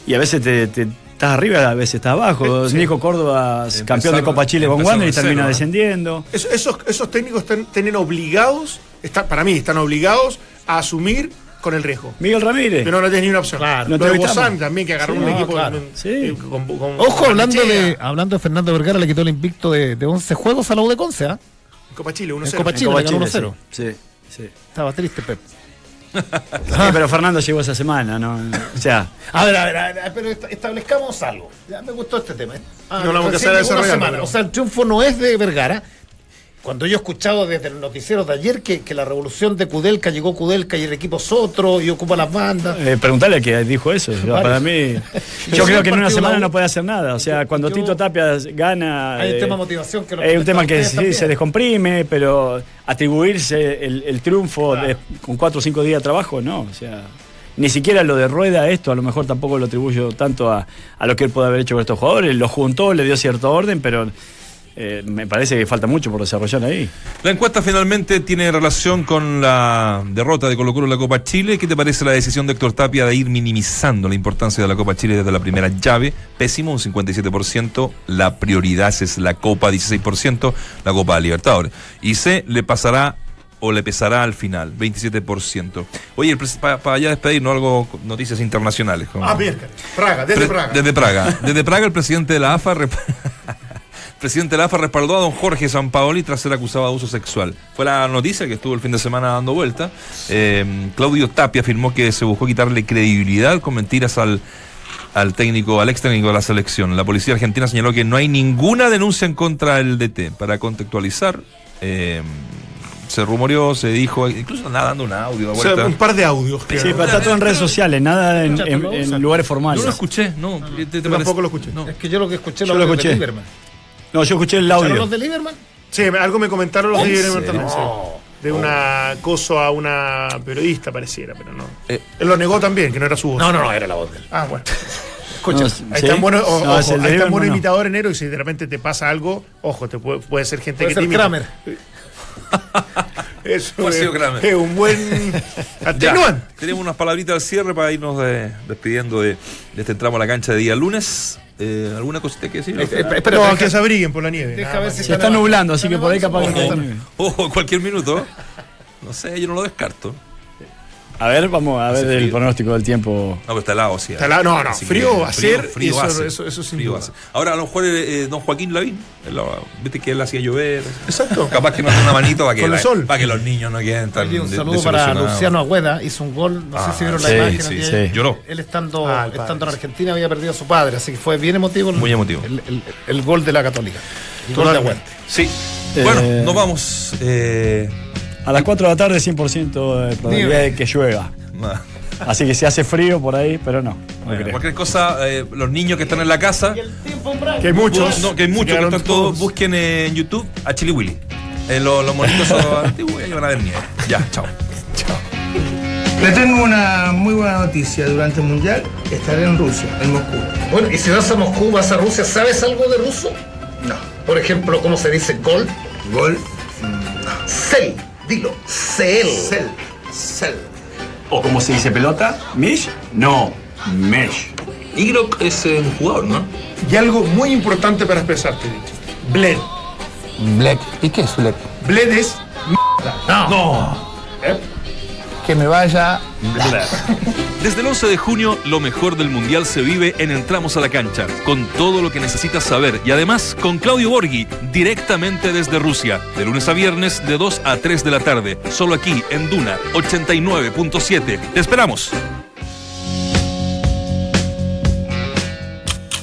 Y a veces te, te- estás arriba, a veces estás abajo. Sí. Nico Córdoba, Empezar- campeón de Copa Chile con Wander y cero, termina descendiendo. Es- esos, esos técnicos están, tienen obligados, está, para mí, están obligados a asumir con el riesgo. Miguel Ramírez. Pero no tenés ni una opción. Claro. No Lo de. Bozán también, que agarró Sí, un no, equipo claro. con- Sí. eh, con- con- Ojo, con hablando de, hablando de Fernando Vergara, le quitó el invicto de, de 11 juegos a la U de Conce, ¿ah? Copa Chile, 1-0. En Copa Chile, Chile, 1-0. Sí, sí, sí. Estaba triste, Pep. (laughs) Sí, pero Fernando llegó esa semana, ¿no? O sea, (laughs) A ver, a ver, a ver, pero est- establezcamos algo. Ya me gustó este tema. ¿eh? Ah, No lo vamos a recién hacer una desarrollar, semana. pero- O sea, el triunfo no es de Vergara. Cuando yo he escuchado desde los noticieros de ayer que, que la revolución de Kudelka llegó Kudelka y el equipo es otro y ocupa las bandas. eh, preguntarle a que dijo eso. (laughs) Vale. para mí, (laughs) Yo creo que en una semana no puede hacer nada. O sea, cuando Yo- Tito Tapia gana. Hay un eh, tema de motivación que lo Es un tema que sí, también. se descomprime, pero atribuirse el, el triunfo de- con cuatro o cinco días de trabajo, no. O sea, ni siquiera lo de Rueda, esto a lo mejor tampoco lo atribuyo tanto a, a lo que él puede haber hecho con estos jugadores. Lo juntó, le dio cierto orden, pero eh, me parece que falta mucho por desarrollar ahí. La encuesta finalmente tiene relación con la derrota de Colo Colo en la Copa Chile. ¿Qué te parece la decisión de Héctor Tapia de ir minimizando la importancia de la Copa Chile desde la primera llave? Pésimo, un 57%. La prioridad es la Copa, 16%. La Copa de Libertadores. Y C, le pasará o le pesará al final, 27%. Oye, para ya despedirnos, algo, noticias internacionales. como- Ah, bien. Praga, desde Pre- Praga. Desde Praga. Desde Praga, el presidente de la AFA. (laughs) presidente de la AFA respaldó a don Jorge Sampaoli tras ser acusado de abuso sexual. Fue la noticia que estuvo el fin de semana dando vuelta. Eh, Claudio Tapia afirmó que se buscó quitarle credibilidad con mentiras al, al técnico, al ex técnico de la selección. La policía argentina señaló que no hay ninguna denuncia en contra del DT. Para contextualizar, eh, se rumoreó, se dijo, incluso andaba dando un audio de O sea, vuelta. un par de audios. Sí, creo. pero está todo en redes sociales, nada en, en- en lugares formales. Yo lo escuché, no. tampoco lo escuché. No. Es que yo lo que escuché Yo lo lo hablé de escuché. Lieberman. No, yo escuché el ¿Escucharon audio. los de Lieberman? Sí, algo me comentaron los de ¿En Lieberman también, sí. De un acoso a una periodista, pareciera, pero no. Eh. Él lo negó también, que no era su voz. No, no, no, era la voz de él. Ah, bueno. (laughs) Escucha, No, ahí ¿sí? están buenos, o- No, ojo, es el de ahí están buenos no. imitadores enero y si de repente te pasa algo, ojo, te puede, puede ser gente Puede que ser te imita. Kramer. (laughs) Eso Puede es, ser Kramer. es un buen (laughs) Ya, atenuante. tenemos unas palabritas al cierre para irnos de- despidiendo de, de este tramo a la cancha de día lunes. Eh, ¿Alguna cosita que decir? Eh, eh, espera, no, deja- que se abriguen por la nieve. deja ver más. si Se está nublando, así que por ahí capaz que Ojo. cualquier minuto. No sé, yo no lo descarto. A ver, vamos a ver el pronóstico del tiempo. No, pero está helado, sí. Está helado, no, no, Así frío va a ser, Frío eso- va a ser, eso- eso sin frío duda. Ahora, a lo mejor eh, don Joaquín Lavín, él viste que él hacía llover. Exacto. Capaz que no hace una manito para que, para que los niños no queden tan Oye, un de- saludo para. Luciano Agüeda, hizo un gol, no Ah, sé si vieron sí, la imagen. sí, sí. ayer. Lloró. Él estando, Ah, estando en. Argentina había perdido a su padre, así que fue bien emotivo. el- Muy emotivo. El, el- el gol de la Católica. El gol de. Agüeda. Sí. Eh, Bueno, nos vamos. Eh, A las 4 de la tarde, 100% de probabilidad de que llueva. Así que se hace frío por ahí, pero no. no Bueno, cualquier cosa, eh, los niños que están en la casa, Que hay muchos. no, que hay muchos que están todos, busquen en YouTube a Chili Willy. Eh, los, los monitos son (laughs) antiguos y van a ver nieve. Ya, chao. Le tengo una muy buena noticia. Durante el Mundial estaré en Rusia, en Moscú. Bueno, y si vas a Moscú, vas a Rusia, ¿sabes algo de ruso? No. Por ejemplo, ¿cómo se dice gol? Gol. Cel, dilo, cel. Cel. Cel. O como se dice pelota, Mish, no, Mesh. Igrok es eh, un jugador, ¿no? Y algo muy importante para expresarte, dicho. Bled. Black. ¿Y qué es Black? Bled es Que me vaya. Desde el 11 de junio, lo mejor del Mundial se vive en Entramos a la Cancha, con todo lo que necesitas saber y además con Claudio Borghi, directamente desde Rusia, de lunes a viernes de 2 a 3 de la tarde, solo aquí en Duna 89.7. Te esperamos.